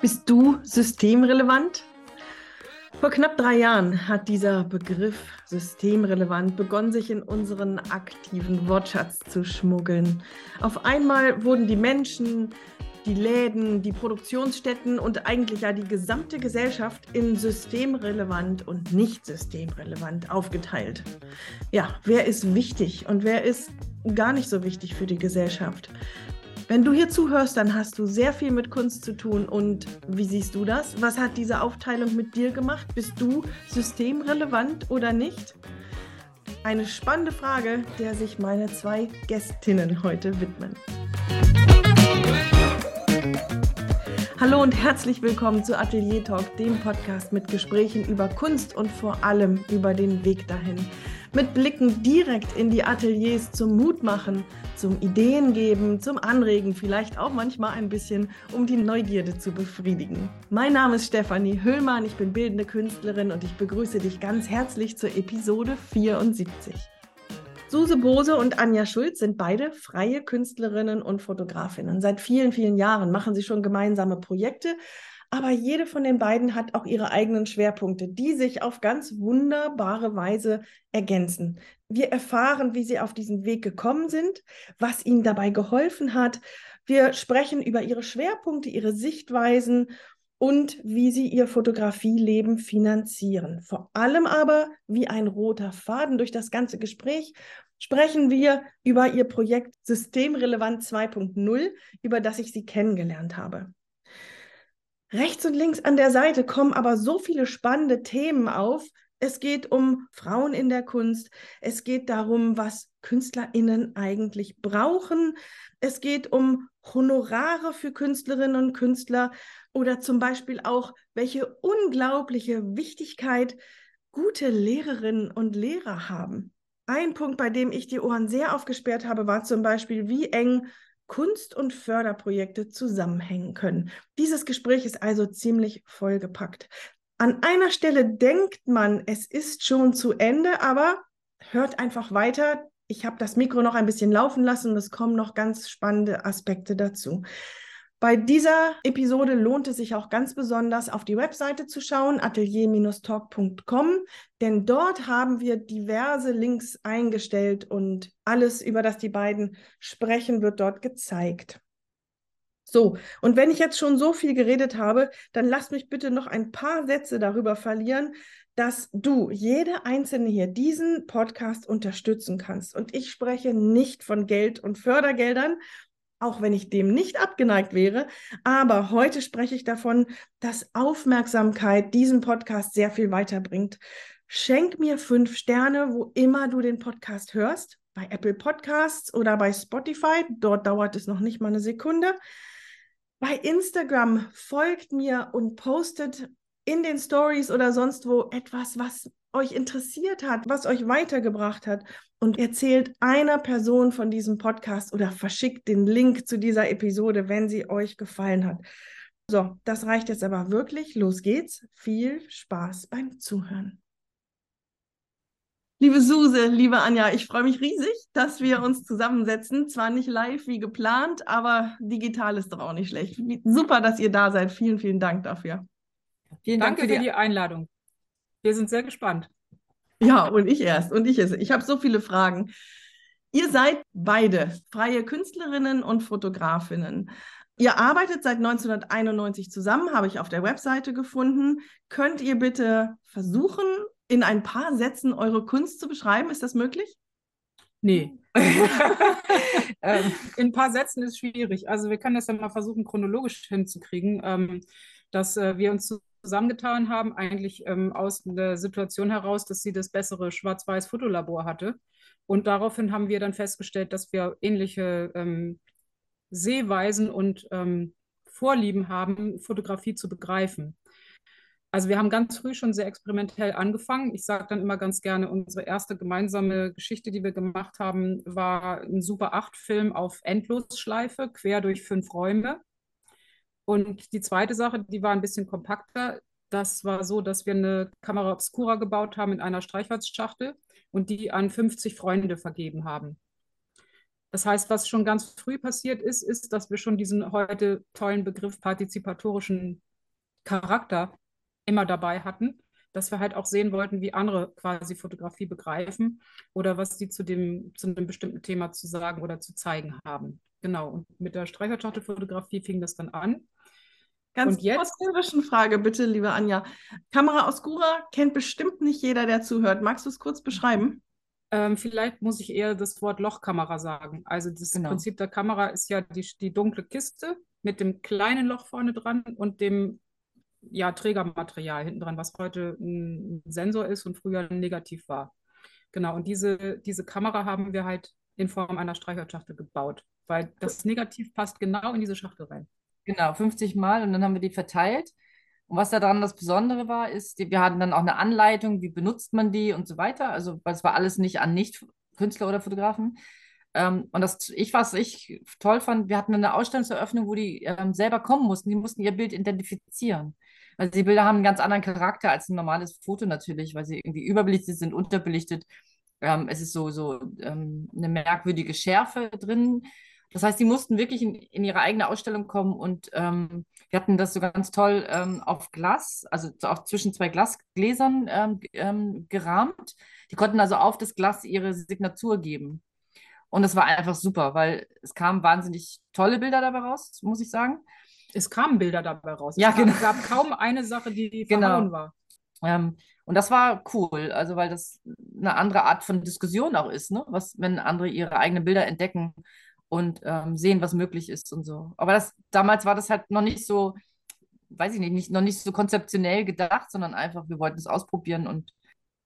Bist du systemrelevant? Vor knapp drei Jahren hat dieser Begriff systemrelevant begonnen, sich in unseren aktiven Wortschatz zu schmuggeln. Auf einmal wurden die Menschen, die Läden, die Produktionsstätten und eigentlich ja die gesamte Gesellschaft in systemrelevant und nicht systemrelevant aufgeteilt. Ja, wer ist wichtig und wer ist gar nicht so wichtig für die Gesellschaft? Wenn du hier zuhörst, dann hast du sehr viel mit Kunst zu tun. Und wie siehst du das? Was hat diese Aufteilung mit dir gemacht? Bist du systemrelevant oder nicht? Eine spannende Frage, der sich meine zwei Gästinnen heute widmen. Hallo und herzlich willkommen zu Atelier Talk, dem Podcast mit Gesprächen über Kunst und vor allem über den Weg dahin. Mit Blicken direkt in die Ateliers zum Mut machen, zum Ideen geben, zum Anregen, vielleicht auch manchmal ein bisschen, um die Neugierde zu befriedigen. Mein Name ist Stefanie Höhlmann, ich bin bildende Künstlerin und ich begrüße dich ganz herzlich zur Episode 74. Suse Bose und Anja Schulz sind beide freie Künstlerinnen und Fotografinnen. Seit vielen, vielen Jahren machen sie schon gemeinsame Projekte, aber jede von den beiden hat auch ihre eigenen Schwerpunkte, die sich auf ganz wunderbare Weise ergänzen. Wir erfahren, wie sie auf diesen Weg gekommen sind, was ihnen dabei geholfen hat. Wir sprechen über ihre Schwerpunkte, ihre Sichtweisen und wie sie ihr Fotografieleben finanzieren. Vor allem aber, wie ein roter Faden durch das ganze Gespräch, sprechen wir über ihr Projekt Systemrelevant 2.0, über das ich sie kennengelernt habe. Rechts und links an der Seite kommen aber so viele spannende Themen auf. Es geht um Frauen in der Kunst. Es geht darum, was KünstlerInnen eigentlich brauchen. Es geht um Honorare für Künstlerinnen und Künstler oder zum Beispiel auch, welche unglaubliche Wichtigkeit gute Lehrerinnen und Lehrer haben. Ein Punkt, bei dem ich die Ohren sehr aufgesperrt habe, war zum Beispiel, wie eng Kunst- und Förderprojekte zusammenhängen können. Dieses Gespräch ist also ziemlich vollgepackt. An einer Stelle denkt man, es ist schon zu Ende, aber hört einfach weiter. Ich habe das Mikro noch ein bisschen laufen lassen und es kommen noch ganz spannende Aspekte dazu. Bei dieser Episode lohnt es sich auch ganz besonders, auf die Webseite zu schauen, atelier-talk.com, denn dort haben wir diverse Links eingestellt und alles, über das die beiden sprechen, wird dort gezeigt. So, und wenn ich jetzt schon so viel geredet habe, dann lass mich bitte noch ein paar Sätze darüber verlieren, dass du, jede einzelne hier, diesen Podcast unterstützen kannst. Und ich spreche nicht von Geld und Fördergeldern, auch wenn ich dem nicht abgeneigt wäre. Aber heute spreche ich davon, dass Aufmerksamkeit diesen Podcast sehr viel weiterbringt. Schenk mir fünf Sterne, wo immer du den Podcast hörst, bei Apple Podcasts oder bei Spotify. Dort dauert es noch nicht mal eine Sekunde. Bei Instagram folgt mir und postet in den Stories oder sonst wo etwas, was euch interessiert hat, was euch weitergebracht hat und erzählt einer Person von diesem Podcast oder verschickt den Link zu dieser Episode, wenn sie euch gefallen hat. So, das reicht jetzt aber wirklich. Los geht's. Viel Spaß beim Zuhören. Liebe Suse, liebe Anja, ich freue mich riesig, dass wir uns zusammensetzen. Zwar nicht live wie geplant, aber digital ist doch auch nicht schlecht. Super, dass ihr da seid. Vielen, vielen Dank dafür. Vielen Dank Danke für die Einladung. Wir sind sehr gespannt. Ja, und ich erst. Und ich erst. Ich habe so viele Fragen. Ihr seid beide freie Künstlerinnen und Fotografinnen. Ihr arbeitet seit 1991 zusammen, habe ich auf der Webseite gefunden. Könnt ihr bitte versuchen, in ein paar Sätzen eure Kunst zu beschreiben? Ist das möglich? Nee. ähm, in ein paar Sätzen ist schwierig. Also wir können das ja mal versuchen, chronologisch hinzukriegen, ähm, dass äh, wir uns zusammengetan haben, eigentlich ähm, aus der Situation heraus, dass sie das bessere Schwarz-Weiß-Fotolabor hatte. Und daraufhin haben wir dann festgestellt, dass wir ähnliche ähm, Sehweisen und ähm, Vorlieben haben, Fotografie zu begreifen. Also wir haben ganz früh schon sehr experimentell angefangen. Ich sage dann immer ganz gerne, unsere erste gemeinsame Geschichte, die wir gemacht haben, war ein Super 8-Film auf Endlosschleife, quer durch fünf Räume. Und die zweite Sache, die war ein bisschen kompakter. Das war so, dass wir eine Kamera Obscura gebaut haben in einer Streichholzschachtel und die an 50 Freunde vergeben haben. Das heißt, was schon ganz früh passiert ist, ist, dass wir schon diesen heute tollen Begriff partizipatorischen Charakter immer dabei hatten, dass wir halt auch sehen wollten, wie andere quasi Fotografie begreifen oder was sie zu dem zu einem bestimmten Thema zu sagen oder zu zeigen haben. Genau. Und mit der Streicherschachtelfotografie fing das dann an. Ganz und jetzt Frage, bitte, liebe Anja. Kamera Oscura kennt bestimmt nicht jeder, der zuhört. Magst du es kurz beschreiben? Ähm, vielleicht muss ich eher das Wort Lochkamera sagen. Also das genau. Prinzip der Kamera ist ja die, die dunkle Kiste mit dem kleinen Loch vorne dran und dem ja, Trägermaterial hinten dran, was heute ein Sensor ist und früher Negativ war. Genau, und diese, diese Kamera haben wir halt in Form einer Streicherschachtel gebaut, weil das Negativ passt genau in diese Schachtel rein. Genau, 50 Mal und dann haben wir die verteilt. Und was daran das Besondere war, ist, wir hatten dann auch eine Anleitung, wie benutzt man die und so weiter. Also, es war alles nicht an Nicht-Künstler oder Fotografen. Ähm, und das, ich, was ich toll fand, wir hatten eine Ausstellungseröffnung, wo die ähm, selber kommen mussten. Die mussten ihr Bild identifizieren. Also die Bilder haben einen ganz anderen Charakter als ein normales Foto natürlich, weil sie irgendwie überbelichtet sind, unterbelichtet. Ähm, es ist so, so ähm, eine merkwürdige Schärfe drin. Das heißt, die mussten wirklich in, in ihre eigene Ausstellung kommen und ähm, wir hatten das so ganz toll ähm, auf Glas, also auch zwischen zwei Glasgläsern ähm, ähm, gerahmt. Die konnten also auf das Glas ihre Signatur geben. Und das war einfach super, weil es kamen wahnsinnig tolle Bilder dabei raus, muss ich sagen. Es kamen Bilder dabei raus. Ja, es genau. gab kaum eine Sache, die, die genau. war. Ähm, und das war cool, also weil das eine andere Art von Diskussion auch ist, ne? Was, wenn andere ihre eigenen Bilder entdecken und ähm, sehen, was möglich ist und so. Aber das, damals war das halt noch nicht so, weiß ich nicht, nicht, noch nicht so konzeptionell gedacht, sondern einfach, wir wollten es ausprobieren und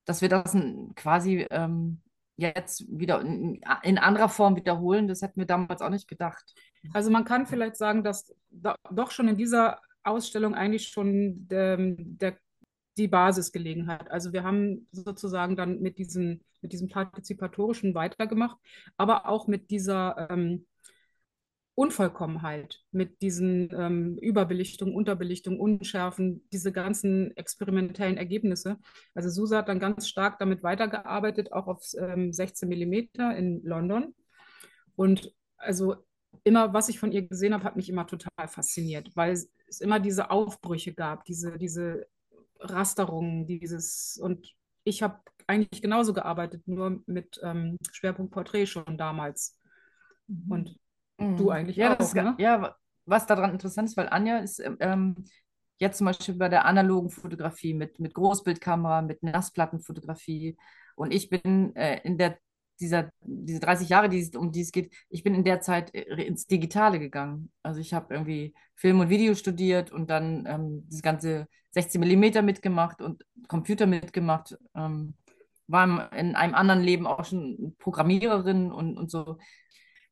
dass wir das quasi ähm, jetzt wieder in, in, anderer Form wiederholen, das hätten wir damals auch nicht gedacht. Also man kann vielleicht sagen, dass da, doch schon in dieser Ausstellung eigentlich schon der, der die Basis gelegen hat. Also wir haben sozusagen dann mit, diesen, mit diesem Partizipatorischen weitergemacht, aber auch mit dieser ähm, Unvollkommenheit, mit diesen ähm, Überbelichtungen, Unterbelichtungen, Unschärfen, diese ganzen experimentellen Ergebnisse. Also Susa hat dann ganz stark damit weitergearbeitet, auch auf ähm, 16 Millimeter in London. Und also immer, was ich von ihr gesehen habe, hat mich immer total fasziniert, weil es immer diese Aufbrüche gab, diese, diese Rasterungen, dieses und ich habe eigentlich genauso gearbeitet, nur mit ähm, Schwerpunkt Porträt schon damals. Mhm. Und mhm. du eigentlich ja, auch, das, ne? Ja, was daran interessant ist, weil Anja ist ähm, jetzt zum Beispiel bei der analogen Fotografie mit, mit Großbildkamera, mit Nassplattenfotografie und ich bin äh, in der dieser, diese 30 Jahre, die, um die es geht, ich bin in der Zeit äh, ins Digitale gegangen. Also ich habe irgendwie Film und Video studiert und dann ähm, das ganze 16 Millimeter mitgemacht und Computer mitgemacht. Ähm, war in einem anderen Leben auch schon Programmiererin und, und so.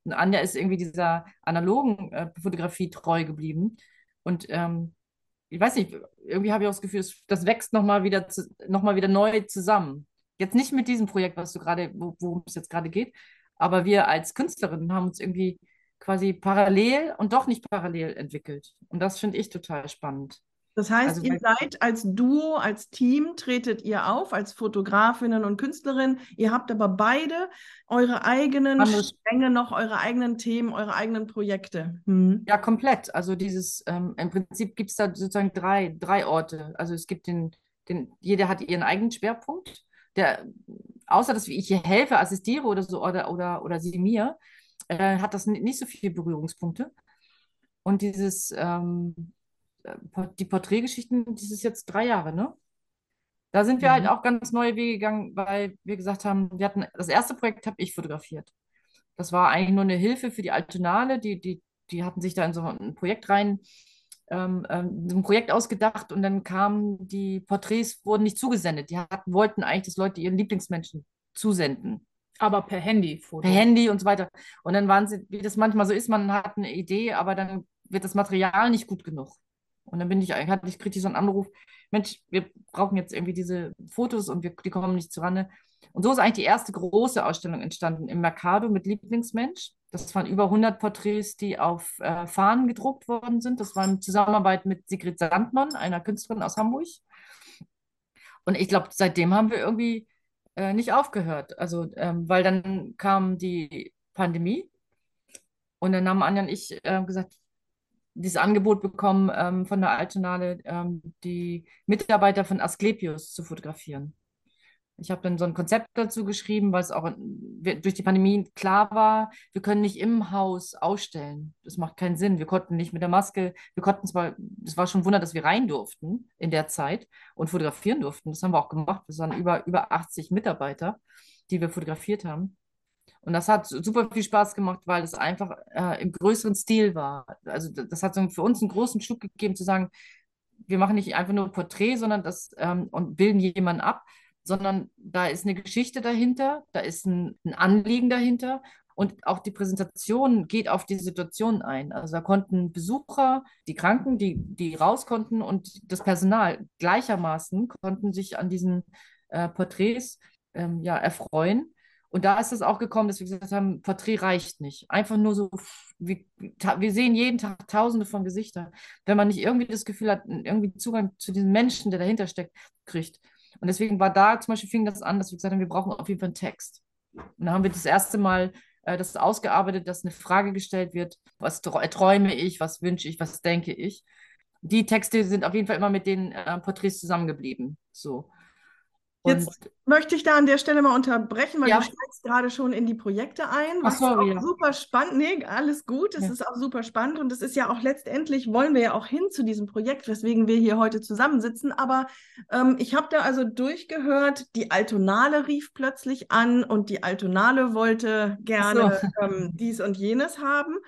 Und Anja ist irgendwie dieser analogen äh, Fotografie treu geblieben. Und ähm, ich weiß nicht, irgendwie habe ich auch das Gefühl, das wächst nochmal wieder, noch wieder neu zusammen. Jetzt nicht mit diesem Projekt, was du gerade, worum es jetzt gerade geht, aber wir als Künstlerinnen haben uns irgendwie quasi parallel und doch nicht parallel entwickelt. Und das finde ich total spannend. Das heißt, also, ihr seid als Duo, als Team, tretet ihr auf, als Fotografinnen und Künstlerinnen. Ihr habt aber beide eure eigenen Stränge noch, eure eigenen Themen, eure eigenen Projekte. Hm. Ja, komplett. Also dieses, ähm, im Prinzip gibt es da sozusagen drei, drei Orte. Also es gibt den, den, jeder hat ihren eigenen Schwerpunkt der, außer dass ich ihr helfe, assistiere oder so, oder, oder, oder sie mir, äh, hat das nicht so viele Berührungspunkte. Und dieses, ähm, äh, die Porträtgeschichten, das ist jetzt drei Jahre, ne? Da sind wir halt mhm. halt auch ganz neue Wege gegangen, weil wir gesagt haben, wir hatten, das erste Projekt habe ich fotografiert. Das war eigentlich nur eine Hilfe für die Altonale, die, die, die hatten sich da in so ein Projekt rein ähm, ähm, ein Projekt ausgedacht und dann kamen die Porträts, wurden nicht zugesendet. Die hatten, wollten eigentlich, dass Leute ihren Lieblingsmenschen zusenden. Aber per Handy. -Foto. Per Handy und so weiter. Und dann waren sie, wie das manchmal so ist, man hat eine Idee, aber dann wird das Material nicht gut genug. Und dann bin ich, hatte ich, kriegte ich so einen Anruf, Mensch, wir brauchen jetzt irgendwie diese Fotos und wir, die kommen nicht zurande. Und so ist eigentlich die erste große Ausstellung entstanden im Mercado mit Lieblingsmensch. Das waren über 100 Porträts, die auf äh, Fahnen gedruckt worden sind. Das war in Zusammenarbeit mit Sigrid Sandmann, einer Künstlerin aus Hamburg. Und ich glaube, seitdem haben wir irgendwie äh, nicht aufgehört. Also, ähm, weil dann kam die Pandemie und dann haben Anja und ich äh, gesagt, dieses Angebot bekommen ähm, von der Altonale, ähm, die Mitarbeiter von Asklepios zu fotografieren. Ich habe dann so ein Konzept dazu geschrieben, weil es auch durch die Pandemie klar war, wir können nicht im Haus ausstellen. Das macht keinen Sinn. Wir konnten nicht mit der Maske, wir konnten zwar, es war schon ein Wunder, dass wir rein durften in der Zeit und fotografieren durften. Das haben wir auch gemacht. Wir waren über, über 80 Mitarbeiter, die wir fotografiert haben. Und das hat super viel Spaß gemacht, weil es einfach äh, im größeren Stil war. Also das hat so für uns einen großen Schub gegeben, zu sagen, wir machen nicht einfach nur Porträt, sondern das ähm, und bilden jemanden ab, sondern da ist eine Geschichte dahinter, da ist ein, ein Anliegen dahinter und auch die Präsentation geht auf die Situation ein. Also da konnten Besucher, die Kranken, die, die raus konnten und das Personal gleichermaßen konnten sich an diesen äh, Porträts ähm, ja, erfreuen. Und da ist es auch gekommen, dass wir gesagt haben, Porträt reicht nicht. Einfach nur so, wir, wir sehen jeden Tag tausende von Gesichtern. Wenn man nicht irgendwie das Gefühl hat, irgendwie Zugang zu diesem Menschen, der dahinter steckt, kriegt. Und deswegen war da zum Beispiel, fing das an, dass wir gesagt haben, wir brauchen auf jeden Fall einen Text. Und dann haben wir das erste Mal äh, das ausgearbeitet, dass eine Frage gestellt wird, was träume ich, was wünsche ich, was denke ich. Die Texte sind auf jeden Fall immer mit den äh, Porträts zusammengeblieben. So. Jetzt möchte ich da an der Stelle mal unterbrechen, weil ja. du steigst gerade schon in die Projekte ein. Was Ach, sorry, ja. super spannend. Nee, alles gut. Es ja. ist auch super spannend und es ist ja auch letztendlich, wollen wir ja auch hin zu diesem Projekt, weswegen wir hier heute zusammensitzen. Aber ähm, ich habe da also durchgehört, die Altonale rief plötzlich an und die Altonale wollte gerne so. ähm, dies und jenes haben.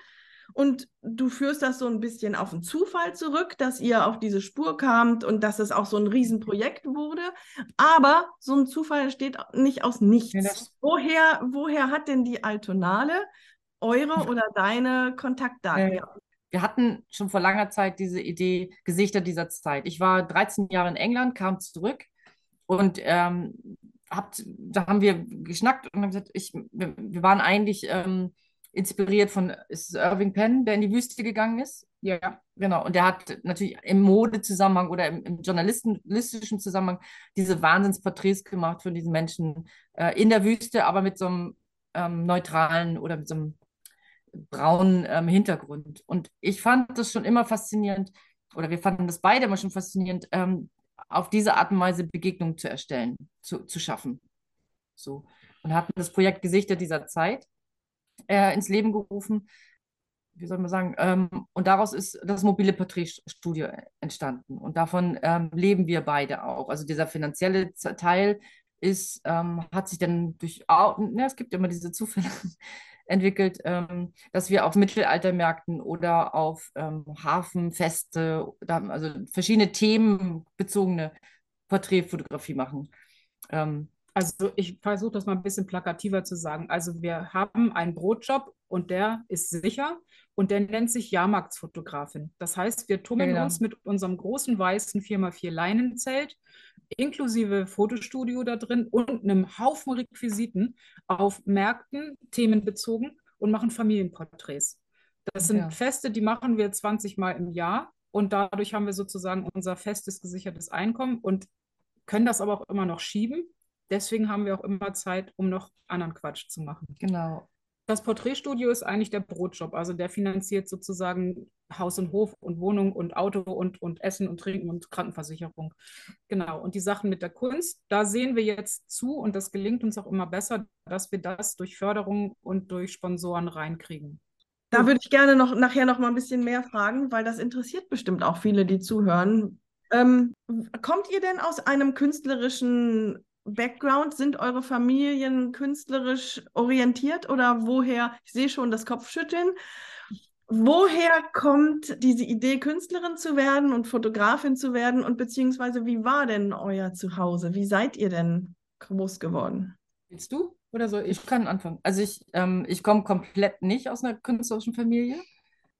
Und du führst das so ein bisschen auf den Zufall zurück, dass ihr auf diese Spur kamt und dass es auch so ein Riesenprojekt wurde. Aber so ein Zufall entsteht nicht aus nichts. Ja, woher, woher hat denn die Altonale eure oder deine Kontaktdaten? Ja. Wir hatten schon vor langer Zeit diese Idee, Gesichter dieser Zeit. Ich war 13 Jahre in England, kam zurück und ähm, habt, da haben wir geschnackt und haben gesagt, ich, wir, wir waren eigentlich ähm, inspiriert von ist Irving Penn, der in die Wüste gegangen ist. Ja, genau. Und der hat natürlich im Modezusammenhang oder im, im journalistischen Zusammenhang diese Wahnsinnsporträts gemacht von diesen Menschen äh, in der Wüste, aber mit so einem ähm, neutralen oder mit so einem braunen ähm, Hintergrund. Und ich fand das schon immer faszinierend, oder wir fanden das beide immer schon faszinierend, ähm, auf diese Art und Weise Begegnungen zu erstellen, zu, zu schaffen. So. Und hatten das Projekt Gesichter dieser Zeit äh, ins Leben gerufen. Wie soll man sagen? Ähm, und daraus ist das mobile Porträtstudio entstanden. Und davon ähm, leben wir beide auch. Also dieser finanzielle Teil ist, ähm, hat sich dann durch, ne, es gibt immer diese Zufälle, entwickelt, ähm, dass wir auf Mittelaltermärkten oder auf ähm, Hafenfeste, also verschiedene themenbezogene Porträtfotografie machen. Ähm, also ich versuche das mal ein bisschen plakativer zu sagen. Also wir haben einen Brotjob und der ist sicher und der nennt sich Jahrmarktsfotografin. Das heißt, wir tummeln genau. uns mit unserem großen weißen 4x4 Leinenzelt inklusive Fotostudio da drin und einem Haufen Requisiten auf Märkten themenbezogen und machen Familienporträts. Das sind ja. Feste, die machen wir 20 Mal im Jahr und dadurch haben wir sozusagen unser festes gesichertes Einkommen und können das aber auch immer noch schieben deswegen haben wir auch immer Zeit, um noch anderen Quatsch zu machen. Genau. Das Porträtstudio ist eigentlich der Brotjob. Also der finanziert sozusagen Haus und Hof und Wohnung und Auto und, und Essen und Trinken und Krankenversicherung. Genau. Und die Sachen mit der Kunst, da sehen wir jetzt zu und das gelingt uns auch immer besser, dass wir das durch Förderung und durch Sponsoren reinkriegen. Da würde ich gerne noch nachher noch mal ein bisschen mehr fragen, weil das interessiert bestimmt auch viele, die zuhören. Ähm, kommt ihr denn aus einem künstlerischen Background? Sind eure Familien künstlerisch orientiert oder woher? Ich sehe schon das Kopfschütteln. Woher kommt diese Idee, Künstlerin zu werden und Fotografin zu werden? Und beziehungsweise, wie war denn euer Zuhause? Wie seid ihr denn groß geworden? Willst du oder soll ich? Kann anfangen. Also ich, ähm, ich komme komplett nicht aus einer künstlerischen Familie.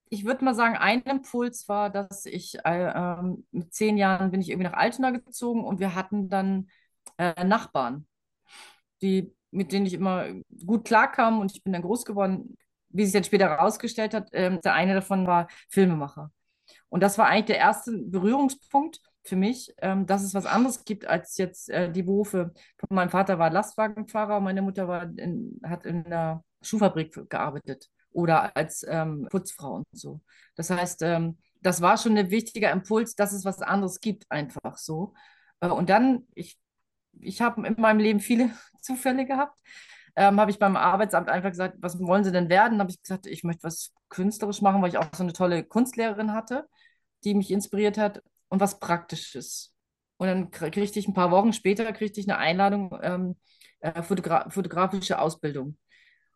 Ich würde mal sagen, ein Impuls war, dass ich äh, ähm, mit zehn Jahren bin ich irgendwie nach Altona gezogen und wir hatten dann äh, Nachbarn, die, mit denen ich immer gut klarkam und ich bin dann groß geworden. Wie sich dann später herausgestellt hat, äh, der eine davon war Filmemacher. Und das war eigentlich der erste Berührungspunkt für mich, ähm, dass es was anderes gibt als jetzt äh, die Berufe. Mein Vater war Lastwagenfahrer, meine Mutter war in, hat in einer Schuhfabrik gearbeitet oder als ähm, Putzfrau und so. Das heißt, ähm, das war schon ein wichtiger Impuls, dass es was anderes gibt, einfach so. Äh, und dann, ich, ich habe in meinem Leben viele Zufälle gehabt. Ähm, habe ich beim Arbeitsamt einfach gesagt, was wollen Sie denn werden? habe ich gesagt, ich möchte was künstlerisch machen, weil ich auch so eine tolle Kunstlehrerin hatte, die mich inspiriert hat und was Praktisches. Und dann kriegte ich ein paar Wochen später kriegte ich eine Einladung, ähm, äh, Fotogra fotografische Ausbildung.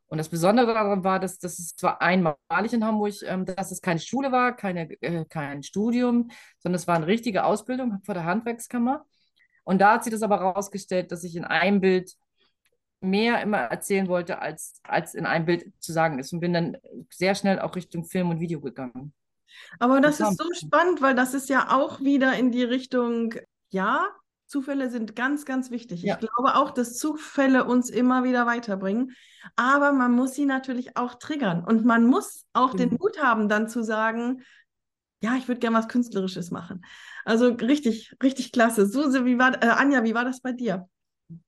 Und das Besondere daran war, dass, dass es zwar einmalig in Hamburg, ähm, dass es keine Schule war, keine, äh, kein Studium, sondern es war eine richtige Ausbildung vor der Handwerkskammer. Und da hat sich das aber herausgestellt, dass ich in einem Bild mehr immer erzählen wollte, als, als in einem Bild zu sagen ist. Und bin dann sehr schnell auch Richtung Film und Video gegangen. Aber das, das ist so spannend, weil das ist ja auch wieder in die Richtung, ja, Zufälle sind ganz, ganz wichtig. Ja. Ich glaube auch, dass Zufälle uns immer wieder weiterbringen. Aber man muss sie natürlich auch triggern. Und man muss auch mhm. den Mut haben, dann zu sagen, ja, ich würde gerne was Künstlerisches machen. Also richtig, richtig klasse. Suse, wie war, äh, Anja, wie war das bei dir?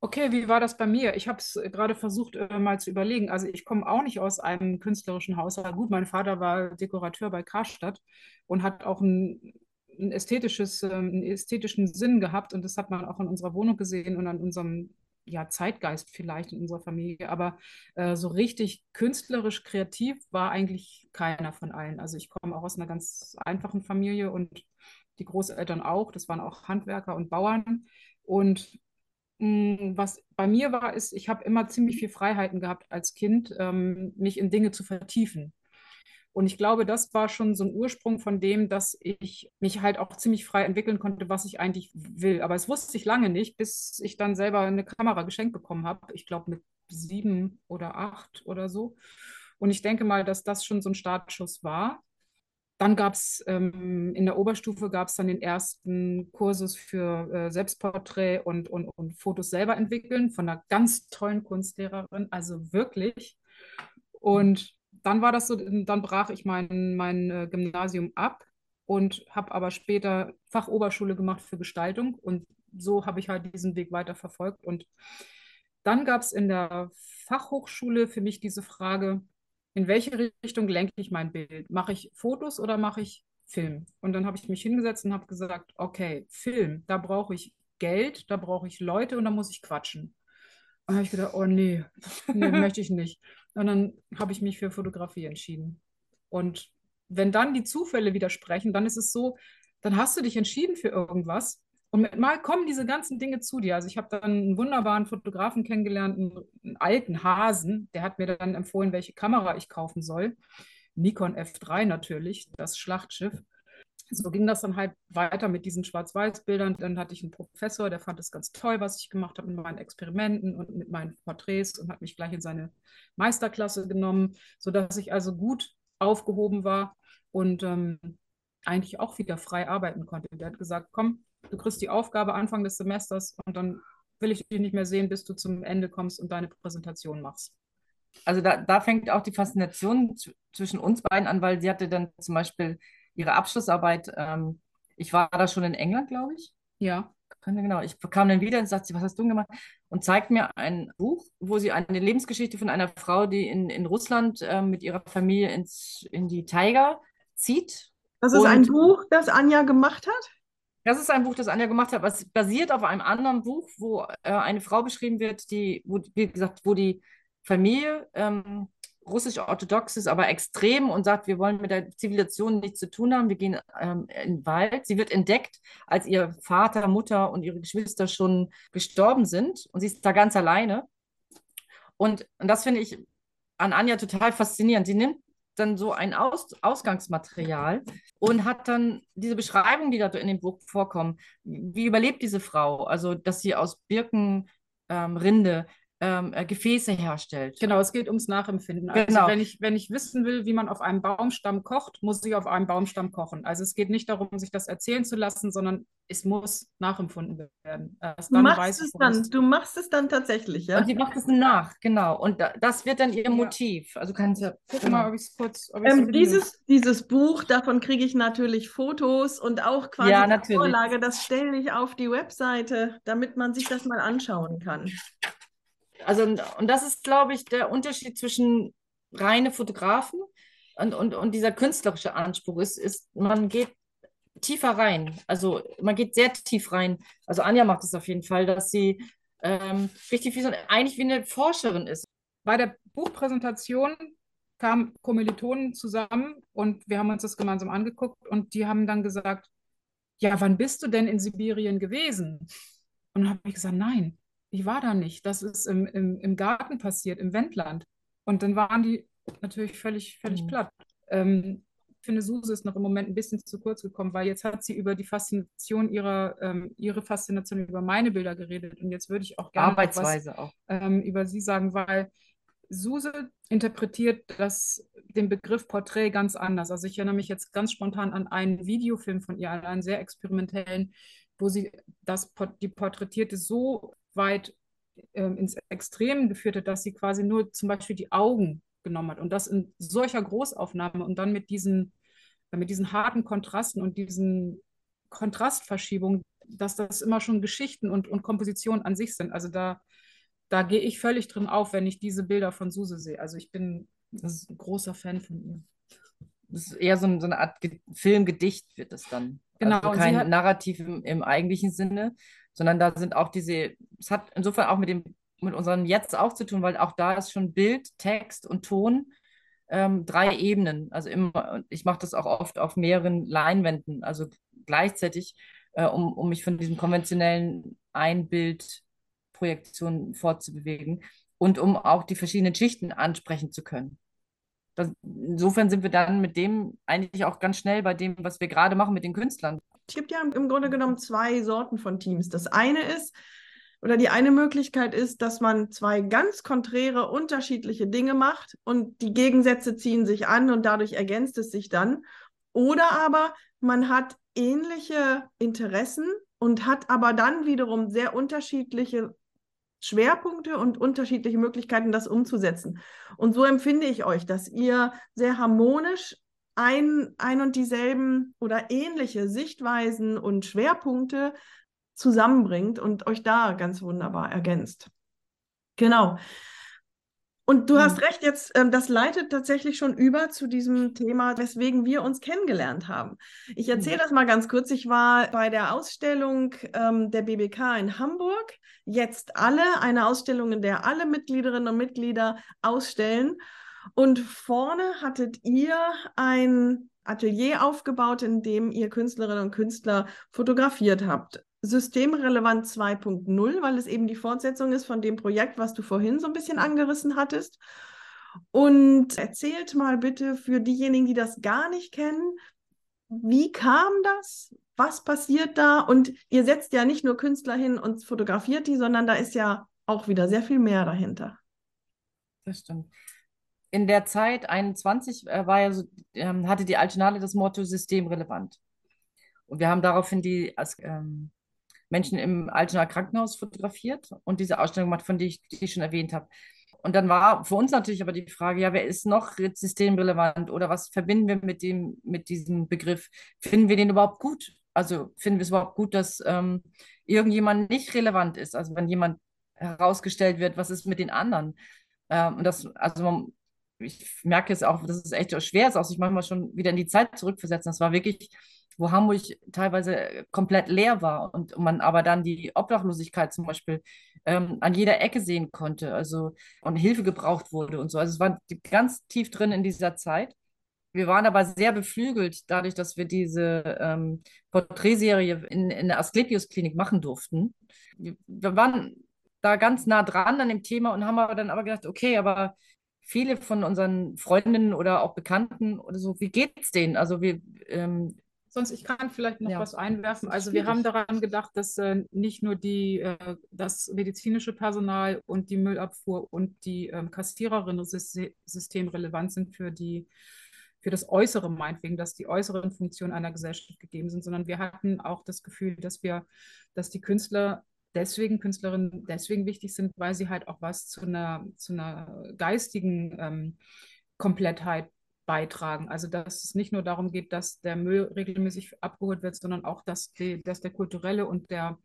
Okay, wie war das bei mir? Ich habe es gerade versucht äh, mal zu überlegen. Also ich komme auch nicht aus einem künstlerischen Haushalt. Gut, mein Vater war Dekorateur bei Karstadt und hat auch ein ein ästhetisches, ähm, einen ästhetischen Sinn gehabt und das hat man auch in unserer Wohnung gesehen und an unserem ja, Zeitgeist vielleicht in unserer Familie, aber äh, so richtig künstlerisch kreativ war eigentlich keiner von allen. Also ich komme auch aus einer ganz einfachen Familie und die Großeltern auch, das waren auch Handwerker und Bauern. Und mh, mm, was bei mir war, ist, ich habe immer ziemlich viel Freiheiten gehabt als Kind, ähm, mich in Dinge zu vertiefen. Und ich glaube, das war schon so ein Ursprung von dem, dass ich mich halt auch ziemlich frei entwickeln konnte, was ich eigentlich will. Aber es wusste ich lange nicht, bis ich dann selber eine Kamera geschenkt bekommen habe. Ich glaube mit sieben oder acht oder so. Und ich denke mal, dass das schon so ein Startschuss war. Dann gab es ähm, in der Oberstufe gab es dann den ersten Kursus für äh, Selbstporträt und, und, und Fotos selber entwickeln von einer ganz tollen Kunstlehrerin, also wirklich. Und dann war das so, dann brach ich mein, mein äh, Gymnasium ab und habe aber später Fachoberschule gemacht für Gestaltung und so habe ich halt diesen Weg weiter verfolgt. Und dann gab es in der Fachhochschule für mich diese Frage, in welche Richtung lenke ich mein Bild? Mache ich Fotos oder mache ich Film? Und dann habe ich mich hingesetzt und habe gesagt, okay, Film, da brauche ich Geld, da brauche ich Leute und da muss ich quatschen. Und habe ich gedacht, oh nee, nee möchte ich nicht. Und dann habe ich mich für Fotografie entschieden. Und wenn dann die Zufälle widersprechen, dann ist es so, dann hast du dich entschieden für irgendwas und mit mal kommen diese ganzen Dinge zu dir. Also ich habe dann einen wunderbaren Fotografen kennengelernt, einen, einen, alten Hasen, der hat mir dann empfohlen, welche Kamera ich kaufen soll. Nikon F3 natürlich, das Schlachtschiff so ging das dann halt weiter mit diesen Schwarz-Weiß-Bildern. Dann hatte ich einen Professor, der fand es ganz toll, was ich gemacht habe mit meinen Experimenten und mit meinen Porträts und hat mich gleich in seine Meisterklasse genommen, sodass ich also gut aufgehoben war und ähm, eigentlich auch wieder frei arbeiten konnte. Der hat gesagt, komm, du kriegst die Aufgabe Anfang des Semesters und dann will ich dich nicht mehr sehen, bis du zum Ende kommst und deine Präsentation machst. Also da, da fängt auch die Faszination zwischen uns beiden an, weil sie hatte dann zum Beispiel ihre Abschlussarbeit, ähm, ich war da schon in England, glaube ich. Ja. Genau, ich kam dann wieder und sagte, was hast du gemacht? Und zeigt mir ein Buch, wo sie eine Lebensgeschichte von einer Frau, die in, in Russland äh, mit ihrer Familie ins, in die Taiga zieht. Das ist und ein Buch, das Anja gemacht hat? Das ist ein Buch, das Anja gemacht hat, was basiert auf einem anderen Buch, wo äh, eine Frau beschrieben wird, die, wo, wie gesagt, wo die Familie ähm, russisch-orthodox ist, aber extrem und sagt, wir wollen mit der Zivilisation nichts zu tun haben, wir gehen ähm, in den Wald. Sie wird entdeckt, als ihr Vater, Mutter und ihre Geschwister schon gestorben sind und sie ist da ganz alleine. Und, und das finde ich an Anja total faszinierend. Sie nimmt dann so ein Aus Ausgangsmaterial und hat dann diese Beschreibung, die da in dem Buch vorkommen. Wie überlebt diese Frau? Also, dass sie aus Birkenrinde ähm, ähm, äh, Gefäße herstellt. Genau, es geht ums Nachempfinden. Also genau. wenn, ich, wenn ich wissen will, wie man auf einem Baumstamm kocht, muss ich auf einem Baumstamm kochen. Also es geht nicht darum, sich das erzählen zu lassen, sondern es muss nachempfunden werden. Erst dann du, machst es dann, du machst es dann tatsächlich, ja? Und sie macht es nach, genau. Und da, das wird dann ihr ja. Motiv. Also kannst du guck genau. mal, ob ich es kurz. Ähm, dieses, dieses Buch, davon kriege ich natürlich Fotos und auch quasi ja, die Vorlage. Das stelle ich auf die Webseite, damit man sich das mal anschauen kann also und das ist, glaube ich, der Unterschied zwischen reine Fotografen und, und, und dieser künstlerische Anspruch ist, ist, man geht tiefer rein. Also man geht sehr tief rein. Also Anja macht es auf jeden Fall, dass sie ähm, richtig wie so, eigentlich wie eine Forscherin ist. Bei der Buchpräsentation kamen Kommilitonen zusammen und wir haben uns das gemeinsam angeguckt und die haben dann gesagt, ja, wann bist du denn in Sibirien gewesen? Und dann habe ich gesagt, nein, ich war da nicht. Das ist im, im, im Garten passiert, im Wendland. Und dann waren die natürlich völlig, völlig mhm. platt. Ähm, ich finde, Suse ist noch im Moment ein bisschen zu kurz gekommen, weil jetzt hat sie über die Faszination ihrer, ähm, ihre Faszination über meine Bilder geredet. Und jetzt würde ich auch gerne Arbeitsweise was, auch. Ähm, über sie sagen, weil Suse interpretiert das, den Begriff Porträt ganz anders. Also ich erinnere mich jetzt ganz spontan an einen Videofilm von ihr, einen sehr experimentellen, wo sie das, die Porträtierte so weit ähm, ins Extrem geführt hat, dass sie quasi nur zum Beispiel die Augen genommen hat. Und das in solcher Großaufnahme und dann mit diesen, mit diesen harten Kontrasten und diesen Kontrastverschiebungen, dass das immer schon Geschichten und, und Kompositionen an sich sind. Also da, da gehe ich völlig drin auf, wenn ich diese Bilder von Suse sehe. Also ich bin ein großer Fan von ihr. Das ist eher so, so eine Art Ge Filmgedicht wird es dann. Genau. Also kein hat, Narrativ im, im, eigentlichen Sinne, sondern da sind auch diese, es hat insofern auch mit dem mit unserem Jetzt auch zu tun, weil auch da ist schon Bild, Text und Ton ähm, drei Ebenen. Also immer, ich mache das auch oft auf mehreren Leinwänden, also gleichzeitig, äh, um, um mich von diesem konventionellen Einbildprojektion fortzubewegen und um auch die verschiedenen Schichten ansprechen zu können. Das, insofern sind wir dann mit dem eigentlich auch ganz schnell bei dem, was wir gerade machen mit den Künstlern. Es gibt ja im Grunde genommen zwei Sorten von Teams. Das eine ist, oder die eine Möglichkeit ist, dass man zwei ganz konträre, unterschiedliche Dinge macht und die Gegensätze ziehen sich an und dadurch ergänzt es sich dann. Oder aber man hat ähnliche Interessen und hat aber dann wiederum sehr unterschiedliche Schwerpunkte und unterschiedliche Möglichkeiten, das umzusetzen. Und so empfinde ich euch, dass ihr sehr harmonisch ein, ein und dieselben oder ähnliche Sichtweisen und Schwerpunkte zusammenbringt und euch da ganz wunderbar ergänzt. Genau. Und du mhm. hast recht, jetzt, ähm, das leitet tatsächlich schon über zu diesem Thema, weswegen wir uns kennengelernt haben. Ich erzähle mhm. das mal ganz kurz. Ich war bei der Ausstellung ähm, der BBK in Hamburg. Jetzt alle, eine Ausstellung, in der alle Mitgliederinnen und Mitglieder ausstellen. Und vorne hattet ihr ein Atelier aufgebaut, in dem ihr Künstlerinnen und Künstler fotografiert habt. Systemrelevant 2.0, weil es eben die Fortsetzung ist von dem Projekt, was du vorhin so ein bisschen angerissen hattest. Und erzählt mal bitte für diejenigen, die das gar nicht kennen, wie kam das? Was passiert da? Und ihr setzt ja nicht nur Künstler hin und fotografiert die, sondern da ist ja auch wieder sehr viel mehr dahinter. Das stimmt. In der Zeit 21 äh, war ja so, ähm, hatte die Alternale das Motto systemrelevant. Und wir haben daraufhin die ähm, Menschen im Altenaer Krankenhaus fotografiert und diese Ausstellung gemacht, von der ich, die ich schon erwähnt habe. Und dann war für uns natürlich aber die Frage, ja, wer ist noch systemrelevant oder was verbinden wir mit dem, mit diesem Begriff? Finden wir den überhaupt gut? Also finden wir es überhaupt gut, dass ähm, irgendjemand nicht relevant ist? Also wenn jemand herausgestellt wird, was ist mit den anderen? Ähm, das, also man, ich merke jetzt auch, dass es echt schwer ist, auch sich manchmal schon wieder in die Zeit zurückversetzen. Das war wirklich wo Hamburg teilweise komplett leer war und man aber dann die Obdachlosigkeit zum Beispiel ähm, an jeder Ecke sehen konnte, also und Hilfe gebraucht wurde und so. Also es war ganz tief drin in dieser Zeit. Wir waren aber sehr beflügelt dadurch, dass wir diese ähm, Porträtserie in, in der Asklepios-Klinik machen durften. Wir waren da ganz nah dran an dem Thema und haben aber dann aber gedacht, okay, aber viele von unseren Freundinnen oder auch Bekannten oder so, wie geht's denen? Also wir, ähm, Sonst, ich kann vielleicht noch ja. was einwerfen. Also wir haben daran gedacht, dass äh, nicht nur die, äh, das medizinische Personal und die Müllabfuhr und die ähm, Kassiererinnen systemrelevant sind für die für das Äußere meinetwegen, dass die äußeren Funktionen einer Gesellschaft gegeben sind, sondern wir hatten auch das Gefühl, dass wir, dass die Künstler deswegen, Künstlerinnen deswegen wichtig sind, weil sie halt auch was zu einer, zu einer geistigen ähm, Komplettheit beitragen. Also dass es nicht nur darum geht, dass der Müll regelmäßig abgeholt wird, sondern auch, dass, die, dass der kulturelle und der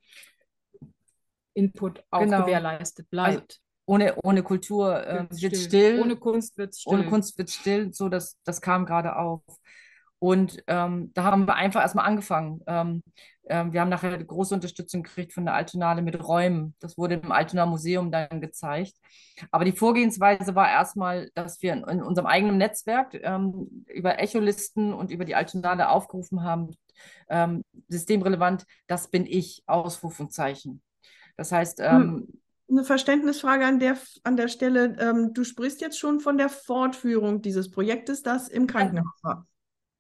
Input auch genau. gewährleistet bleibt. ohne, ohne Kultur äh, wird still. still. Ohne Kunst wird still. Ohne Kunst wird still. So, das, das kam gerade auf. Und ähm, da haben wir einfach erstmal angefangen. Ähm, ähm, wir haben nachher große Unterstützung gekriegt von der Altonale mit Räumen. Das wurde im Altona Museum dann gezeigt. Aber die Vorgehensweise war erstmal, dass wir in, in unserem eigenen Netzwerk ähm, über Echolisten und über die Altonale aufgerufen haben, ähm, systemrelevant, das bin ich, Ausrufungszeichen. Das heißt, hm. ähm, eine Verständnisfrage an der, an der Stelle. Ähm, du sprichst jetzt schon von der Fortführung dieses Projektes, das im Krankenhaus war.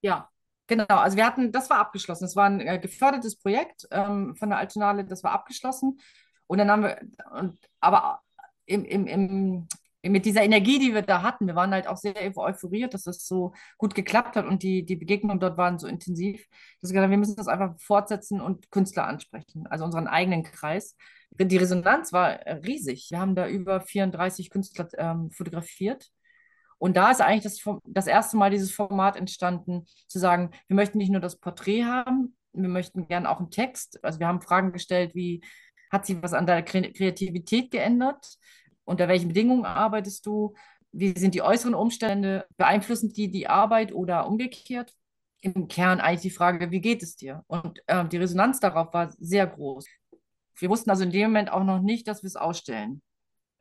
Ja, genau. Also wir hatten, das war abgeschlossen. Es war ein äh, gefördertes Projekt ähm, von der Altenale, das war abgeschlossen. Und dann haben wir, und, aber im, im, im, mit dieser Energie, die wir da hatten, wir waren halt auch sehr euphoriert, dass das so gut geklappt hat und die, die Begegnungen dort waren so intensiv, dass wir gesagt wir müssen das einfach fortsetzen und Künstler ansprechen, also unseren eigenen Kreis. Die Resonanz war riesig. Wir haben da über 34 Künstler ähm, fotografiert und da ist eigentlich das, das erste Mal dieses Format entstanden, zu sagen, wir möchten nicht nur das Porträt haben, wir möchten gerne auch einen Text. Also wir haben Fragen gestellt wie, hat sich was an deiner Kreativität geändert? Unter welchen Bedingungen arbeitest du? Wie sind die äußeren Umstände? Beeinflussen die die Arbeit oder umgekehrt? Im Kern eigentlich die Frage, wie geht es dir? Und äh, die Resonanz darauf war sehr groß. Wir wussten also in dem Moment auch noch nicht, dass wir es ausstellen.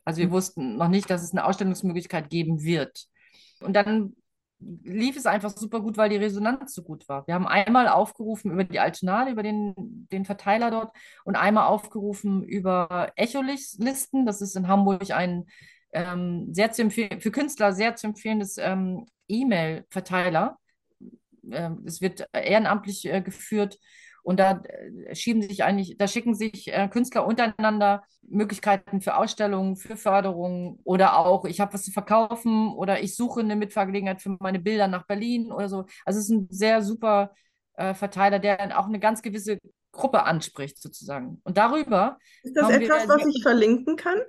Also wir mhm. wussten noch nicht, dass es eine Ausstellungsmöglichkeit geben wird. Und dann lief es einfach super gut, weil die Resonanz so gut war. Wir haben einmal aufgerufen über die Altonale, über den, den Verteiler dort und einmal aufgerufen über Echolisten. Das ist in Hamburg ein ähm, sehr zu für Künstler sehr zu empfehlendes ähm, E-Mail-Verteiler. Ähm, es wird ehrenamtlich äh, geführt und da äh, schieben sich eigentlich, da schicken sich äh, Künstler untereinander Möglichkeiten für Ausstellungen, für Förderungen oder auch, ich habe was zu verkaufen oder ich suche eine Mitfahrgelegenheit für meine Bilder nach Berlin oder so. Also es ist ein sehr super äh, Verteiler, der dann auch eine ganz gewisse Gruppe anspricht, sozusagen. Und darüber. Ist das etwas, wir, was ich verlinken kann?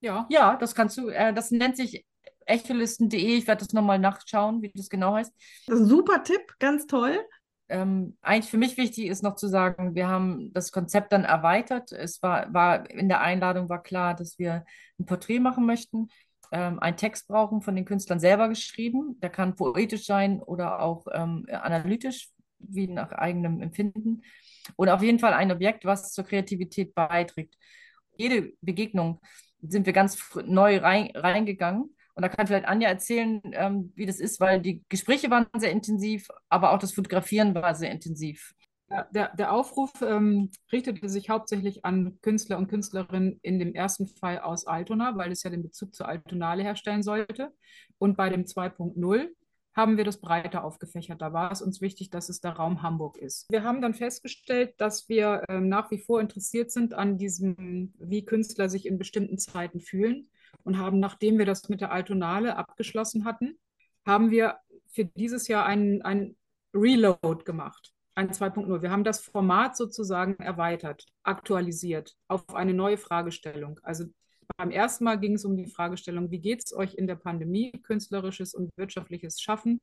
Ja. Ja, das kannst du. Das nennt sich echolisten.de. Ich werde das nochmal nachschauen, wie das genau heißt. Das ist ein super Tipp, ganz toll ähm, eigentlich für mich wichtig ist noch zu sagen, wir haben das Konzept dann erweitert. Es war, war in der Einladung war klar, dass wir ein Porträt machen möchten, ähm, einen Text brauchen von den Künstlern selber geschrieben. Der kann poetisch sein oder auch ähm, analytisch, wie nach eigenem Empfinden. Und auf jeden Fall ein Objekt, was zur Kreativität beiträgt. Jede Begegnung sind wir ganz neu rein, reingegangen und da kann vielleicht Anja erzählen, ähm, wie das ist, weil die Gespräche waren sehr intensiv, aber auch das Fotografieren war sehr intensiv. Der, der Aufruf ähm, richtete sich hauptsächlich an Künstler und Künstlerinnen in dem ersten Fall aus Altona, weil es ja den Bezug zur Altonale herstellen sollte. Und bei dem 2.0 haben wir das breiter aufgefächert. Da war es uns wichtig, dass es der Raum Hamburg ist. Wir haben dann festgestellt, dass wir ähm, nach wie vor interessiert sind an diesem, wie Künstler sich in bestimmten Zeiten fühlen und haben, nachdem wir das mit der Altonale abgeschlossen hatten, haben wir für dieses Jahr einen, einen Reload gemacht, ein 2.0. Wir haben das Format sozusagen erweitert, aktualisiert auf eine neue Fragestellung. Also beim ersten Mal ging es um die Fragestellung, wie geht es euch in der Pandemie, künstlerisches und wirtschaftliches Schaffen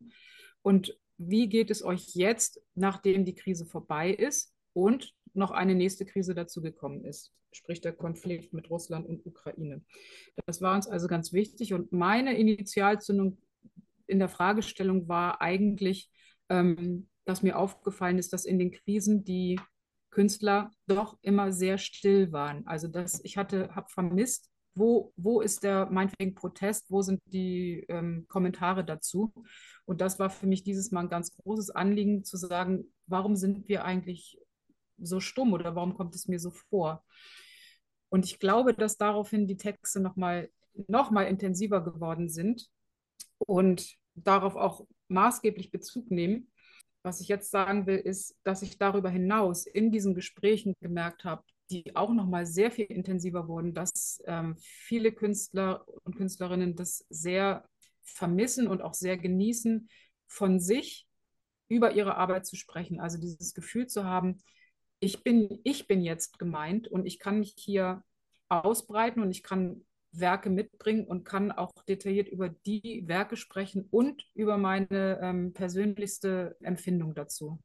und wie geht es euch jetzt, nachdem die Krise vorbei ist und noch eine nächste Krise dazugekommen ist, sprich der Konflikt mit Russland und Ukraine. Das war uns also ganz wichtig und meine Initialzündung in der Fragestellung war eigentlich, ähm, dass mir aufgefallen ist, dass in den Krisen die Künstler doch immer sehr still waren. Also dass ich hatte, habe vermisst, wo, wo ist der meinetwegen Protest, wo sind die ähm, Kommentare dazu? Und das war für mich dieses Mal ein ganz großes Anliegen zu sagen, warum sind wir eigentlich so stumm oder warum kommt es mir so vor? Und ich glaube, dass daraufhin die Texte nochmal noch mal intensiver geworden sind und darauf auch maßgeblich Bezug nehmen. Was ich jetzt sagen will, ist, dass ich darüber hinaus in diesen Gesprächen gemerkt habe, die auch nochmal sehr viel intensiver wurden, dass ähm, viele Künstler und Künstlerinnen das sehr vermissen und auch sehr genießen, von sich über ihre Arbeit zu sprechen. Also dieses Gefühl zu haben, ich bin, ich bin jetzt gemeint und ich kann mich hier ausbreiten und ich kann Werke mitbringen und kann auch detailliert über die Werke sprechen und über meine ähm, persönlichste Empfindung dazu.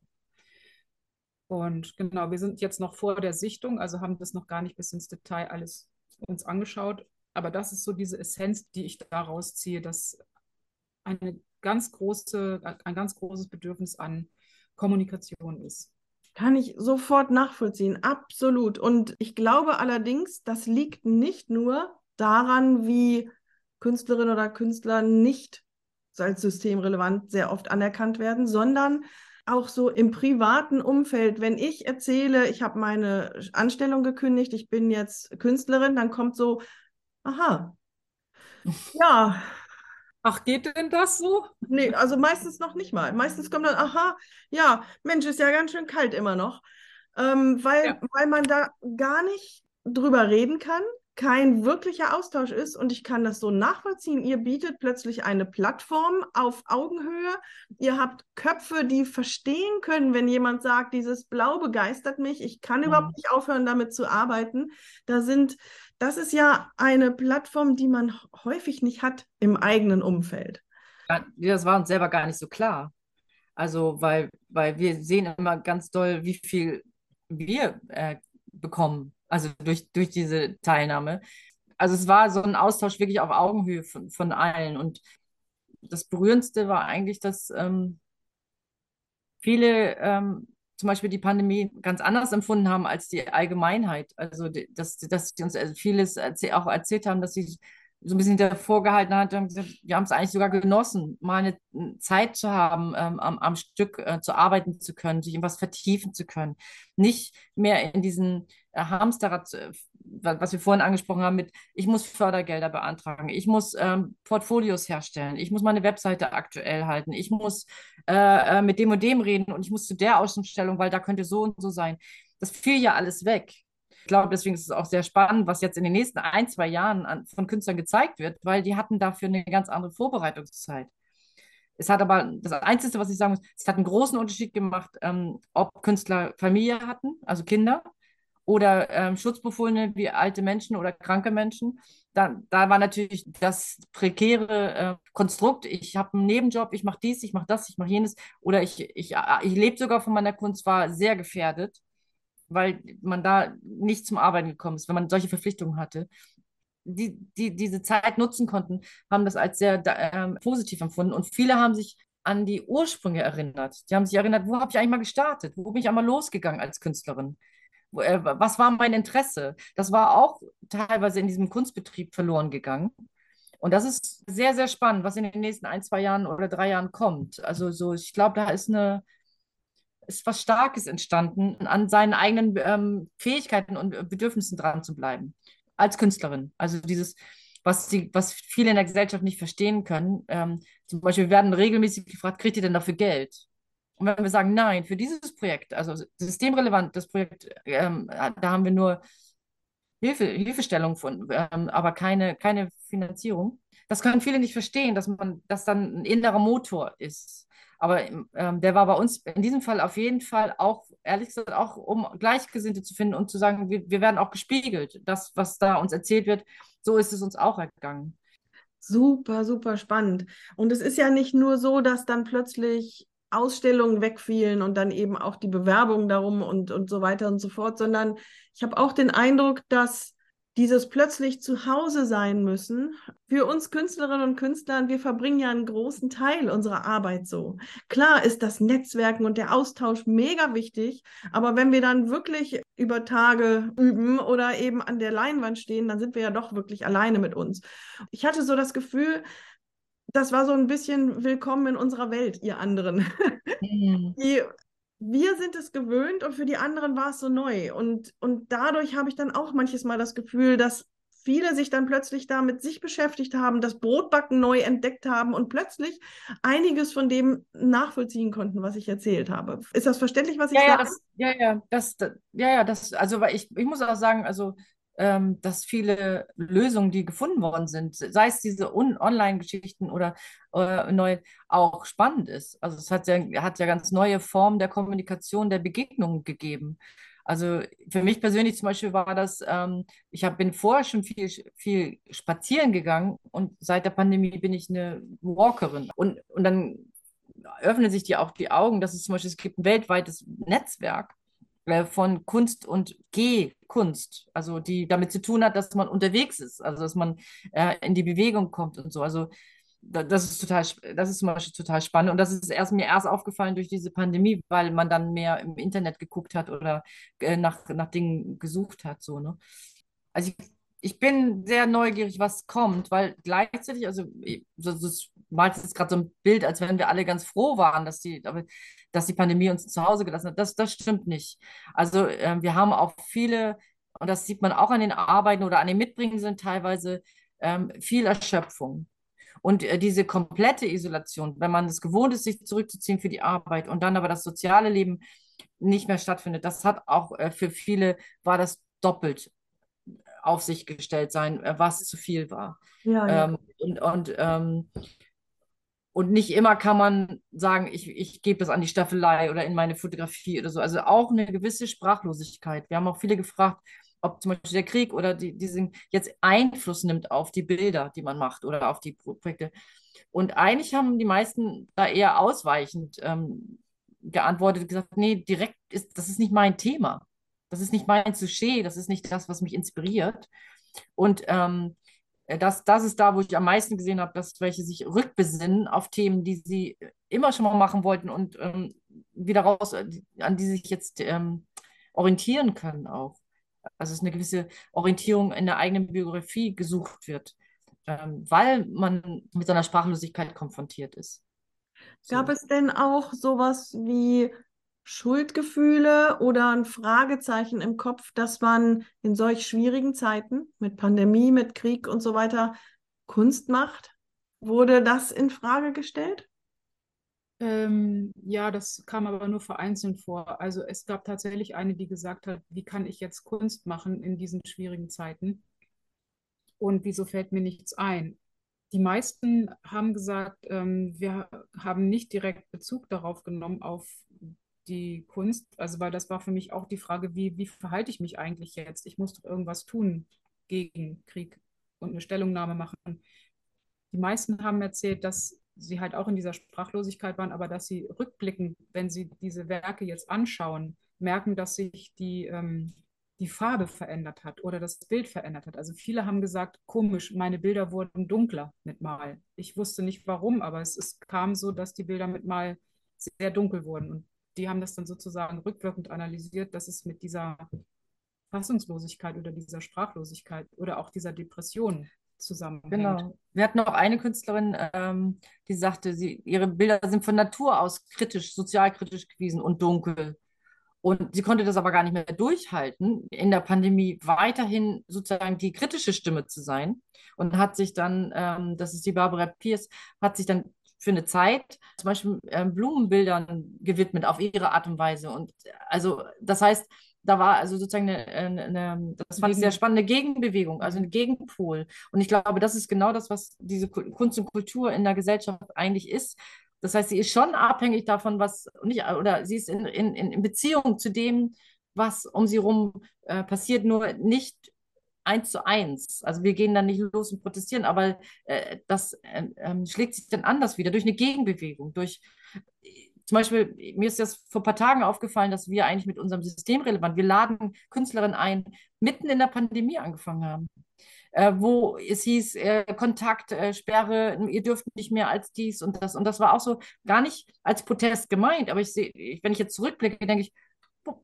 Und genau, wir sind jetzt noch vor der Sichtung, also haben das noch gar nicht bis ins Detail alles uns angeschaut. aber das ist so diese Essenz, die ich daraus ziehe, dass eine ganz große, ein ganz großes Bedürfnis an Kommunikation ist. Kann ich sofort nachvollziehen, absolut. Und ich glaube allerdings, das liegt nicht nur daran, wie Künstlerinnen oder Künstler nicht als systemrelevant sehr oft anerkannt werden, sondern auch so im privaten Umfeld, wenn ich erzähle, ich habe meine Anstellung gekündigt, ich bin jetzt Künstlerin, dann kommt so, aha, ja. Ach, geht denn das so? Nee, also meistens noch nicht mal. Meistens kommt dann, aha, ja, Mensch, ist ja ganz schön kalt immer noch. Ähm, weil, ja. weil man da gar nicht drüber reden kann kein wirklicher Austausch ist und ich kann das so nachvollziehen. Ihr bietet plötzlich eine Plattform auf Augenhöhe. Ihr habt Köpfe, die verstehen können, wenn jemand sagt, dieses Blau begeistert mich, ich kann mhm. überhaupt nicht aufhören, damit zu arbeiten. Da sind, das ist ja eine Plattform, die man häufig nicht hat im eigenen Umfeld. Das war uns selber gar nicht so klar. Also, weil, weil wir sehen immer ganz doll, wie viel wir äh, bekommen also durch, durch diese Teilnahme. Also es war so ein Austausch wirklich auf Augenhöhe von, von allen. Und das Berührendste war eigentlich, dass ähm, viele ähm, zum Beispiel die Pandemie ganz anders empfunden haben als die Allgemeinheit. Also dass, dass sie uns vieles erzäh auch erzählt haben, dass sie so ein bisschen davor gehalten hat und gesagt, wir haben es eigentlich sogar genossen, mal eine Zeit zu haben, ähm, am, am, Stück äh, zu arbeiten zu können, sich in was vertiefen zu können. Nicht mehr in diesen äh, Hamsterrad, äh, was wir vorhin angesprochen haben, mit ich muss Fördergelder beantragen, ich muss ähm, Portfolios herstellen, ich muss meine Webseite aktuell halten, ich muss äh, äh, mit dem und dem reden und ich muss zu der Außenstellung, weil da könnte so und so sein. Das fiel ja alles weg. Ich glaube, deswegen ist es auch sehr spannend, was jetzt in den nächsten ein, zwei Jahren an, von Künstlern gezeigt wird, weil die hatten dafür eine ganz andere Vorbereitungszeit. Es hat aber, das Einzige, was ich sagen muss, es hat einen großen Unterschied gemacht, ähm, ob Künstler Familie hatten, also Kinder, oder ähm, Schutzbefohlene wie alte Menschen oder kranke Menschen. Da, da war natürlich das prekäre äh, Konstrukt, ich habe einen Nebenjob, ich mache dies, ich mache das, ich mache jenes oder ich, ich, ich lebe sogar von meiner Kunst, war sehr gefährdet weil man da nicht zum Arbeiten gekommen ist, wenn man solche Verpflichtungen hatte. Die, die diese Zeit nutzen konnten, haben das als sehr äh, positiv empfunden. Und viele haben sich an die Ursprünge erinnert. Die haben sich erinnert, wo habe ich eigentlich mal gestartet? Wo bin ich einmal losgegangen als Künstlerin? Äh, was war mein Interesse? Das war auch teilweise in diesem Kunstbetrieb verloren gegangen. Und das ist sehr, sehr spannend, was in den nächsten ein, zwei Jahren oder drei Jahren kommt. Also so, ich glaube, da ist eine, ist was Starkes entstanden, an seinen eigenen ähm, Fähigkeiten und Bedürfnissen dran zu bleiben. Als Künstlerin. Also dieses, was, die, was viele in der Gesellschaft nicht verstehen können. Ähm, zum Beispiel, wir werden regelmäßig gefragt, kriegt ihr denn dafür Geld? Und wenn wir sagen, nein, für dieses Projekt, also systemrelevant, das Projekt, ähm, da haben wir nur Hilfe, Hilfestellung von, ähm, aber keine, keine Finanzierung. Das können viele nicht verstehen, dass man, dass dann ein innerer Motor ist. Aber ähm, der war bei uns in diesem Fall auf jeden Fall auch, ehrlich gesagt, auch um Gleichgesinnte zu finden und zu sagen, wir, wir werden auch gespiegelt. Das, was da uns erzählt wird, so ist es uns auch ergangen. Super, super spannend. Und es ist ja nicht nur so, dass dann plötzlich Ausstellungen wegfielen und dann eben auch die Bewerbung darum und, und so weiter und so fort, sondern ich habe auch den Eindruck, dass dieses plötzlich zu Hause sein müssen. Für uns Künstlerinnen und Künstler, wir verbringen ja einen großen Teil unserer Arbeit so. Klar ist das Netzwerken und der Austausch mega wichtig, aber wenn wir dann wirklich über Tage üben oder eben an der Leinwand stehen, dann sind wir ja doch wirklich alleine mit uns. Ich hatte so das Gefühl, das war so ein bisschen willkommen in unserer Welt, ihr anderen. Die wir sind es gewöhnt und für die anderen war es so neu. Und, und dadurch habe ich dann auch manches Mal das Gefühl, dass viele sich dann plötzlich da mit sich beschäftigt haben, das Brotbacken neu entdeckt haben und plötzlich einiges von dem nachvollziehen konnten, was ich erzählt habe. Ist das verständlich, was ich ja, sage? Ja, das, ja, ja, das, ja, ja, das, also weil ich, ich muss auch sagen, also ähm, dass viele Lösungen, die gefunden worden sind, sei es diese Online-Geschichten oder äh, neu, auch spannend ist. Also es hat ja, hat ja ganz neue Formen der Kommunikation, der Begegnung gegeben. Also für mich persönlich zum Beispiel war das, ähm, ich hab, bin vorher schon viel, viel spazieren gegangen und seit der Pandemie bin ich eine Walkerin. Und, und dann öffnen sich dir auch die Augen, dass es zum Beispiel, es gibt ein weltweites Netzwerk von Kunst und Gehkunst, also die damit zu tun hat, dass man unterwegs ist, also dass man äh, in die Bewegung kommt und so. Also das ist total, das ist zum Beispiel total spannend. Und das ist erst mir erst aufgefallen durch diese Pandemie, weil man dann mehr im Internet geguckt hat oder äh, nach, nach Dingen gesucht hat. So, ne? Also ich, ich bin sehr neugierig, was kommt, weil gleichzeitig, also das malt jetzt gerade so ein Bild, als wenn wir alle ganz froh waren, dass die, dass die Pandemie uns zu Hause gelassen hat. Das, das stimmt nicht. Also äh, wir haben auch viele, und das sieht man auch an den Arbeiten oder an den Mitbringen sind teilweise ähm, viel Erschöpfung. Und äh, diese komplette Isolation, wenn man es gewohnt ist, sich zurückzuziehen für die Arbeit und dann aber das soziale Leben nicht mehr stattfindet, das hat auch äh, für viele, war das doppelt auf sich gestellt sein, äh, was zu viel war. Ja, ja. Ähm, und, und, ähm, und nicht immer kann man sagen, ich, ich gebe das an die Staffelei oder in meine Fotografie oder so. Also auch eine gewisse Sprachlosigkeit. Wir haben auch viele gefragt, ob zum Beispiel der Krieg oder die, diesen jetzt Einfluss nimmt auf die Bilder, die man macht oder auf die Projekte. Und eigentlich haben die meisten da eher ausweichend ähm, geantwortet, gesagt, nee, direkt ist, das ist nicht mein Thema. Das ist nicht mein Sujet, das ist nicht das, was mich inspiriert. Und ähm, das, das ist da, wo ich am meisten gesehen habe, dass welche sich rückbesinnen auf Themen, die sie immer schon mal machen wollten und ähm, wieder raus, an die sich jetzt ähm, orientieren können auch also es ist eine gewisse Orientierung in der eigenen Biografie gesucht wird, ähm, weil man mit so einer Sprachlosigkeit konfrontiert ist. So. Gab es denn auch sowas wie Schuldgefühle oder ein Fragezeichen im Kopf, dass man in solch schwierigen Zeiten mit Pandemie, mit Krieg und so weiter Kunst macht? Wurde das in Frage gestellt? Ähm, ja, das kam aber nur vereinzelt vor. Also es gab tatsächlich eine, die gesagt hat, wie kann ich jetzt Kunst machen in diesen schwierigen Zeiten? Und wieso fällt mir nichts ein? Die meisten haben gesagt, ähm, wir haben nicht direkt Bezug darauf genommen, auf die Kunst. Also weil das war für mich auch die Frage, wie, wie verhalte ich mich eigentlich jetzt? Ich muss doch irgendwas tun gegen Krieg und eine Stellungnahme machen. Die meisten haben erzählt, dass sie halt auch in dieser Sprachlosigkeit waren, aber dass sie rückblicken, wenn sie diese Werke jetzt anschauen, merken, dass sich die, ähm, die Farbe verändert hat oder das Bild verändert hat. Also viele haben gesagt, komisch, meine Bilder wurden dunkler mit Mal. Ich wusste nicht warum, aber es, es kam so, dass die Bilder mit Mal sehr dunkel wurden. Und die haben das dann sozusagen rückwirkend analysiert, dass es mit dieser Fassungslosigkeit oder dieser Sprachlosigkeit oder auch dieser Depression zusammenhängt. Genau. Wir hatten auch eine Künstlerin, ähm, die sagte, sie, ihre Bilder sind von Natur aus kritisch, sozialkritisch gewesen und dunkel. Und sie konnte das aber gar nicht mehr durchhalten, in der Pandemie weiterhin sozusagen die kritische Stimme zu sein. Und hat sich dann, ähm, das ist die Barbara Pierce, hat sich dann für eine Zeit zum Beispiel ähm, Blumenbildern gewidmet auf ihre Art und Weise. Und also das heißt, da war also sozusagen eine, eine das fand ich sehr spannende Gegenbewegung, also ein Gegenpol. Und ich glaube, das ist genau das, was diese Kunst und Kultur in der Gesellschaft eigentlich ist. Das heißt, sie ist schon abhängig davon, was nicht, oder sie ist in, in, in Beziehung zu dem, was um sie herum äh, passiert, nur nicht eins zu eins. Also wir gehen dann nicht los und protestieren, aber äh, das äh, ähm, schlägt sich dann anders wieder durch eine Gegenbewegung, durch zum Beispiel, mir ist das vor ein paar Tagen aufgefallen, dass wir eigentlich mit unserem System relevant, wir laden Künstlerinnen ein, mitten in der Pandemie angefangen haben. Äh, wo es hieß, äh, Kontaktsperre, äh, ihr dürft nicht mehr als dies und das. Und das war auch so gar nicht als Protest gemeint, aber ich sehe, wenn ich jetzt zurückblicke, denke ich,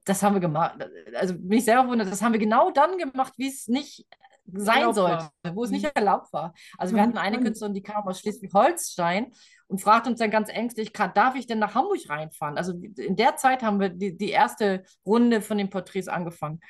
das haben wir gemacht. Also bin ich selber wundert, das haben wir genau dann gemacht, wie es nicht sein sollte, wo es nicht mhm. erlaubt war. Also wir hatten eine mhm. Künstlerin, die kam aus Schleswig-Holstein und fragt uns dann ganz ängstlich, darf ich denn nach Hamburg reinfahren? Also in der Zeit haben wir die, die erste Runde von den Porträts angefangen.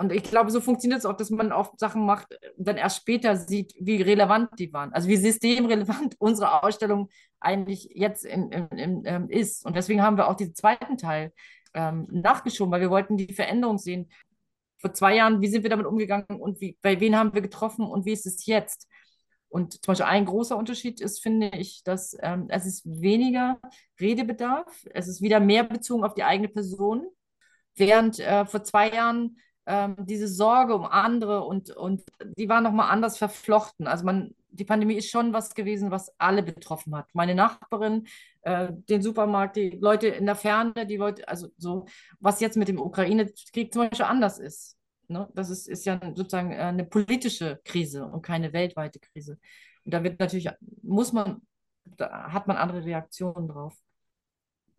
Und ich glaube, so funktioniert es auch, dass man oft Sachen macht, dann erst später sieht, wie relevant die waren. Also wie systemrelevant unsere Ausstellung eigentlich jetzt in, in, in, ist. Und deswegen haben wir auch diesen zweiten Teil ähm, nachgeschoben, weil wir wollten die Veränderung sehen. Vor zwei Jahren, wie sind wir damit umgegangen und wie, bei wen haben wir getroffen und wie ist es jetzt? Und zum Beispiel ein großer Unterschied ist, finde ich, dass ähm, es ist weniger Redebedarf, es ist wieder mehr bezogen auf die eigene Person, während äh, vor zwei Jahren ähm, diese Sorge um andere und, und die war nochmal anders verflochten. Also man die Pandemie ist schon was gewesen, was alle betroffen hat. Meine Nachbarin, äh, den Supermarkt, die Leute in der Ferne, die Leute, also so, was jetzt mit dem Ukraine-Krieg zum Beispiel anders ist. Ne? Das ist, ist ja sozusagen äh, eine politische Krise und keine weltweite Krise. Und da wird natürlich, muss man, da hat man andere Reaktionen drauf.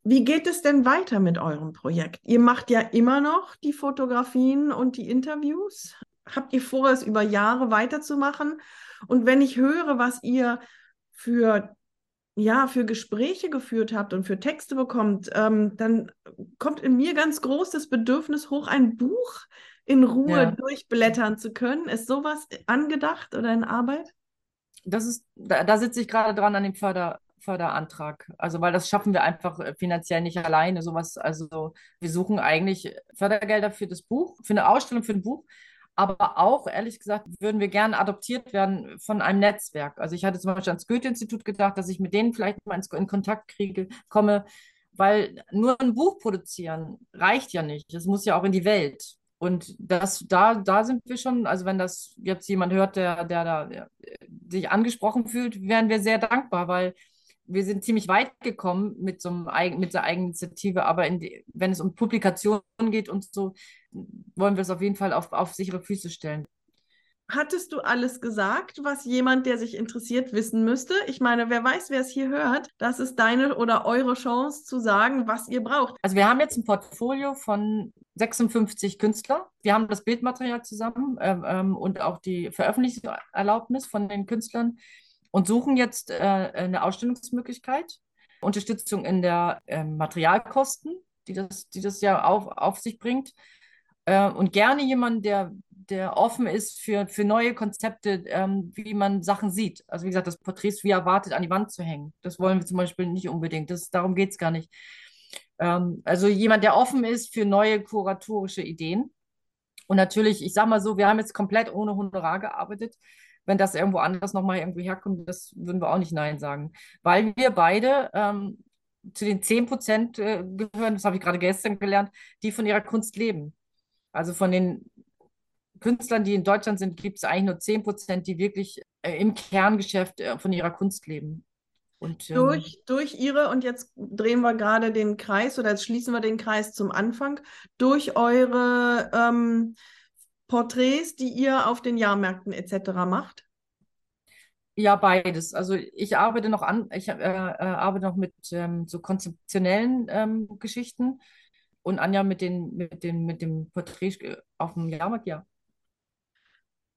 Wie geht es denn weiter mit eurem Projekt? Ihr macht ja immer noch die Fotografien und die Interviews. Habt ihr vor, es über Jahre weiterzumachen? Und wenn ich höre, was ihr für ja, für Gespräche geführt habt und für Texte bekommt, ähm, dann kommt in mir ganz groß das Bedürfnis hoch, ein Buch in Ruhe ja. durchblättern zu können. Ist sowas angedacht oder in Arbeit? Das ist, da, da sitze ich gerade dran an dem Förder, Förderantrag. Also, weil das schaffen wir einfach äh, finanziell nicht alleine. Sowas, also wir suchen eigentlich Fördergelder für das Buch, für eine Ausstellung für ein Buch. Aber auch, ehrlich gesagt, würden wir gerne adoptiert werden von einem Netzwerk. Also ich hatte zum Beispiel ans Goethe-Institut gedacht, dass ich mit denen vielleicht mal in Kontakt kriege, komme, weil nur ein Buch produzieren reicht ja nicht. Es muss ja auch in die Welt. Und das, da, da sind wir schon, also wenn das jetzt jemand hört, der, der da der, sich angesprochen fühlt, wären wir sehr dankbar, weil wir sind ziemlich weit gekommen mit so einem, mit der Eigeninitiative, aber die, wenn es um Publikationen geht und so, wollen wir es auf jeden Fall auf, auf sichere Füße stellen. Hattest du alles gesagt, was jemand, der sich interessiert, wissen müsste? Ich meine, wer weiß, wer es hier hört, das ist deine oder eure Chance zu sagen, was ihr braucht. Also wir haben jetzt ein Portfolio von 56 Künstlern. Wir haben das Bildmaterial zusammen ähm, ähm und auch die Veröffentlichungserlaubnis von den Künstlern und suchen jetzt äh, eine Ausstellungsmöglichkeit, Unterstützung in der äh, Materialkosten, die das, die das ja auf, auf sich bringt. Äh, und gerne jemand, der, der offen ist für, für neue Konzepte, ähm, wie man Sachen sieht. Also wie gesagt, das Porträt ist wie erwartet an die Wand zu hängen. Das wollen wir zum Beispiel nicht unbedingt. Das, darum geht es gar nicht. Ähm, also jemand, der offen ist für neue kuratorische Ideen. Und natürlich, ich sage mal so, wir haben jetzt komplett ohne Honorar gearbeitet wenn das irgendwo anders nochmal irgendwie herkommt, das würden wir auch nicht Nein sagen. Weil wir beide ähm, zu den 10 Prozent äh, gehören, das habe ich gerade gestern gelernt, die von ihrer Kunst leben. Also von den Künstlern, die in Deutschland sind, gibt es eigentlich nur 10 Prozent, die wirklich äh, im Kerngeschäft äh, von ihrer Kunst leben. Und, ähm, durch, durch ihre, und jetzt drehen wir gerade den Kreis oder jetzt schließen wir den Kreis zum Anfang, durch eure ähm, Porträts, die ihr auf den Jahrmärkten etc. macht? Ja, beides. Also ich arbeite noch an, ich äh, äh, arbeite noch mit ähm, so konzeptionellen ähm, Geschichten und Anja mit den, mit den, mit dem Porträt äh, auf dem Jahrmarkt, ja.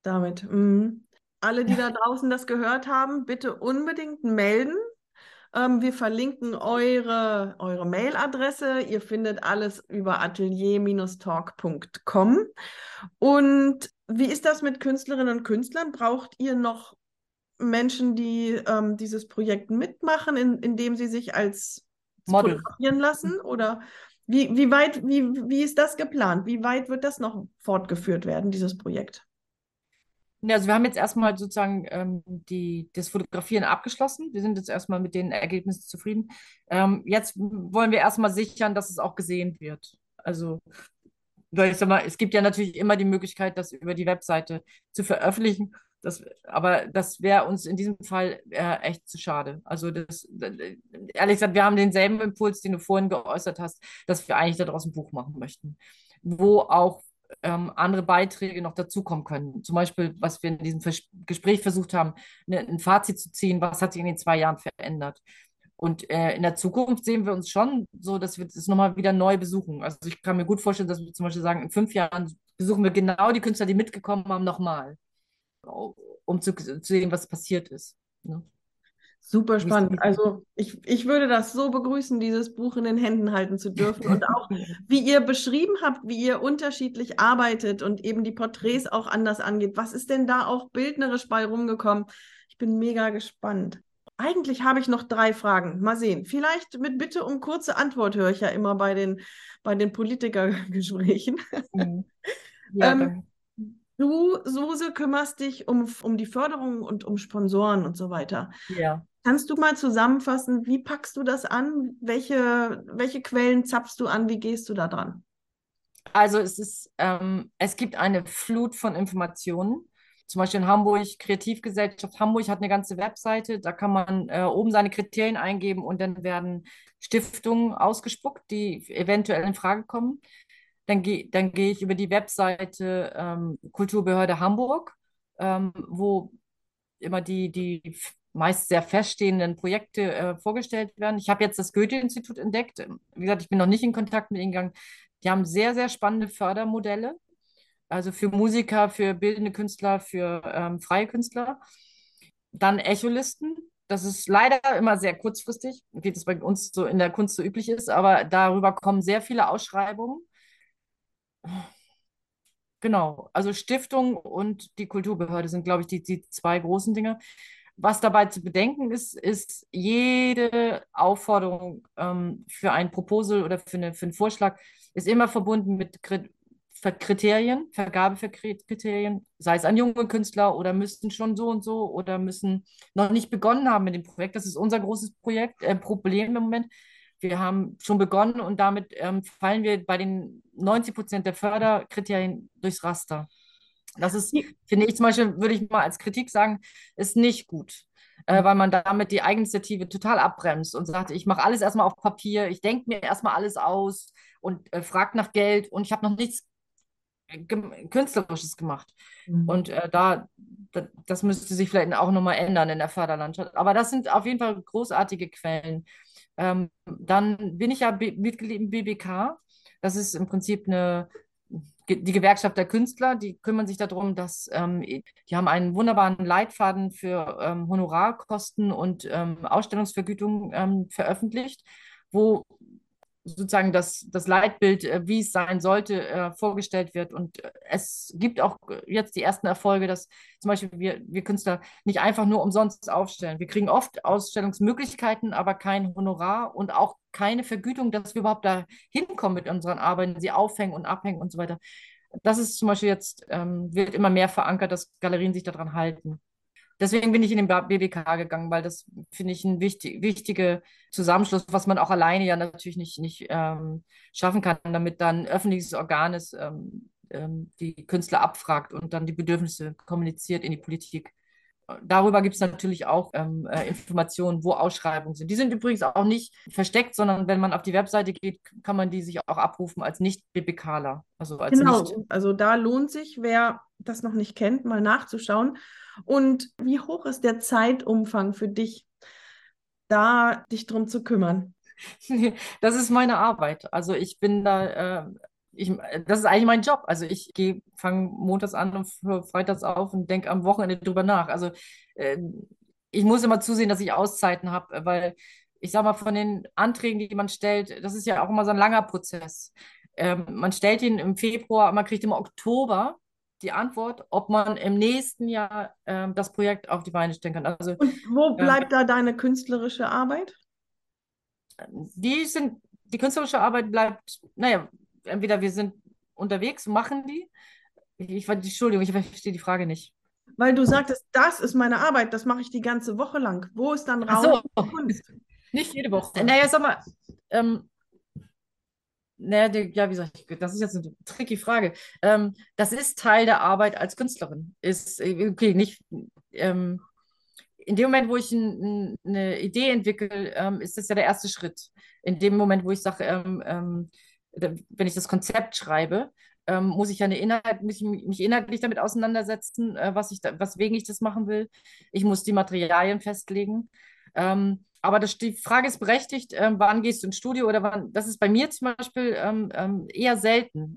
Damit. Mh. Alle, die da draußen das gehört haben, bitte unbedingt melden. Ähm, wir verlinken eure, eure Mailadresse. Ihr findet alles über atelier-talk.com. Und wie ist das mit Künstlerinnen und Künstlern? Braucht ihr noch Menschen, die ähm, dieses Projekt mitmachen, in, indem sie sich als Model fotografieren lassen? Oder wie, wie weit, wie, wie ist das geplant? Wie weit wird das noch fortgeführt werden, dieses Projekt? Also wir haben jetzt erstmal sozusagen ähm, die, das Fotografieren abgeschlossen. Wir sind jetzt erstmal mit den Ergebnissen zufrieden. Ähm, jetzt wollen wir erstmal sichern, dass es auch gesehen wird. Also, weil ich sag mal, es gibt ja natürlich immer die Möglichkeit, das über die Webseite zu veröffentlichen. Das, aber das wäre uns in diesem Fall äh, echt zu schade. Also das, ehrlich gesagt, wir haben denselben Impuls, den du vorhin geäußert hast, dass wir eigentlich daraus ein Buch machen möchten, wo auch ähm, andere Beiträge noch dazukommen können. Zum Beispiel, was wir in diesem Vers Gespräch versucht haben, ne, ein Fazit zu ziehen, was hat sich in den zwei Jahren verändert. Und äh, in der Zukunft sehen wir uns schon so, dass wir das nochmal wieder neu besuchen. Also ich kann mir gut vorstellen, dass wir zum Beispiel sagen, in fünf Jahren besuchen wir genau die Künstler, die mitgekommen haben, nochmal, um zu, zu sehen, was passiert ist. Ne? Super spannend. Also ich, ich würde das so begrüßen, dieses Buch in den Händen halten zu dürfen und auch, wie ihr beschrieben habt, wie ihr unterschiedlich arbeitet und eben die Porträts auch anders angeht. Was ist denn da auch bildnerisch bei rumgekommen? Ich bin mega gespannt. Eigentlich habe ich noch drei Fragen. Mal sehen. Vielleicht mit Bitte um kurze Antwort höre ich ja immer bei den, bei den Politikergesprächen. Mhm. Ja, ähm, Du, Suse, kümmerst dich um, um die Förderung und um Sponsoren und so weiter. Ja. Kannst du mal zusammenfassen, wie packst du das an? Welche, welche Quellen zapfst du an? Wie gehst du da dran? Also es ist, ähm, es gibt eine Flut von Informationen. zum Beispiel in Hamburg, Kreativgesellschaft Hamburg hat eine ganze Webseite, da kann man äh, oben seine Kriterien eingeben und dann werden Stiftungen ausgespuckt, die eventuell in Frage kommen. Dann, ge dann gehe ich über die Webseite ähm, Kulturbehörde Hamburg, ähm, wo immer die, die meist sehr feststehenden Projekte äh, vorgestellt werden. Ich habe jetzt das Goethe-Institut entdeckt. Wie gesagt, ich bin noch nicht in Kontakt mit ihnen gegangen. Die haben sehr, sehr spannende Fördermodelle. Also für Musiker, für bildende Künstler, für ähm, freie Künstler. Dann Echolisten. Das ist leider immer sehr kurzfristig, wie das bei uns so in der Kunst so üblich ist, aber darüber kommen sehr viele Ausschreibungen. Genau, also Stiftung und die Kulturbehörde sind, glaube ich, die, die zwei großen Dinge. Was dabei zu bedenken ist, ist jede Aufforderung ähm, für ein Proposal oder für, eine, für einen Vorschlag ist immer verbunden mit Kriterien, Vergabekriterien, sei es an junge Künstler oder müssten schon so und so oder müssen noch nicht begonnen haben mit dem Projekt. Das ist unser großes Projekt, äh, Problem im Moment. Wir haben schon begonnen und damit ähm, fallen wir bei den 90 Prozent der Förderkriterien durchs Raster. Das ist, finde ich zum Beispiel, würde ich mal als Kritik sagen, ist nicht gut. Äh, weil man damit die Eigeninitiative total abbremst und sagt, ich mache alles erstmal auf Papier, ich denke mir erstmal alles aus und äh, frage nach Geld und ich habe noch nichts Künstlerisches gemacht. Mhm. Und äh, da, da, das müsste sich vielleicht auch nochmal ändern in der Förderlandschaft. Aber das sind auf jeden Fall großartige Quellen. Ähm, dann bin ich ja Mitglied im BBK. Das ist im Prinzip eine, die Gewerkschaft der Künstler, die kümmern sich darum, dass ähm, die haben einen wunderbaren Leitfaden für ähm, Honorarkosten und ähm, Ausstellungsvergütung ähm, veröffentlicht, wo sozusagen das, das Leitbild, äh, wie es sein sollte, äh, vorgestellt wird. Und äh, es gibt auch jetzt die ersten Erfolge, dass zum Beispiel wir, wir Künstler nicht einfach nur umsonst aufstellen. Wir kriegen oft Ausstellungsmöglichkeiten, aber kein Honorar und auch keine Vergütung, dass wir überhaupt da hinkommen mit unseren Arbeiten, sie aufhängen und abhängen und so weiter. Das ist zum Beispiel jetzt, ähm, wird immer mehr verankert, dass Galerien sich daran halten deswegen bin ich in den BBK gegangen, weil das finde ich ein wichtig, wichtiger Zusammenschluss, was man auch alleine ja natürlich nicht, nicht ähm, schaffen kann, damit dann ein öffentliches Organ ist, ähm, ähm, die Künstler abfragt und dann die Bedürfnisse kommuniziert in die Politik. Darüber gibt es natürlich auch ähm, äh, Informationen, wo Ausschreibungen sind. Die sind übrigens auch nicht versteckt, sondern wenn man auf die Webseite geht, kann man die sich auch abrufen als Nicht-BBKler. Also als genau, nicht also da lohnt sich, wer das noch nicht kennt, mal nachzuschauen. Und wie hoch ist der Zeitumfang für dich, da dich drum zu kümmern? Das ist meine Arbeit. Also ich bin da, äh, ich, das ist eigentlich mein Job. Also ich fange montags an und freitags auf und denke am Wochenende drüber nach. Also äh, ich muss immer zusehen, dass ich Auszeiten habe, weil ich sage mal, von den Anträgen, die man stellt, das ist ja auch immer so ein langer Prozess. Ähm, man stellt ihn im Februar, man kriegt im Oktober die Antwort, ob man im nächsten Jahr ähm, das Projekt auf die Beine stellen kann. Also, Und wo ähm, bleibt ähm, da deine künstlerische Arbeit? Die sind, die künstlerische Arbeit bleibt, naja, entweder wir sind unterwegs, machen die. Ich, ich Entschuldigung, ich verstehe die Frage nicht. Weil du sagtest, das ist meine Arbeit, das mache ich die ganze Woche lang. Wo ist dann Raum so. Kunst? Nicht jede Woche. Naja, sag mal, ähm, naja, ja, wie gesagt, das ist jetzt eine tricky Frage. Ähm, das ist Teil der Arbeit als Künstlerin. Ist, äh, okay, nicht, ähm, in dem Moment, wo ich ein, eine Idee entwickle, ähm, ist das ja der erste Schritt. In dem Moment, wo ich sage, ähm, ähm, wenn ich das Konzept schreibe, ähm, muss ich eine Inhalt, mich, mich inhaltlich damit auseinandersetzen, äh, was ich da, weswegen ich das machen will. Ich muss die Materialien festlegen. Ähm, aber das, die Frage ist berechtigt, äh, wann gehst du ins Studio oder wann, das ist bei mir zum Beispiel ähm, ähm, eher selten.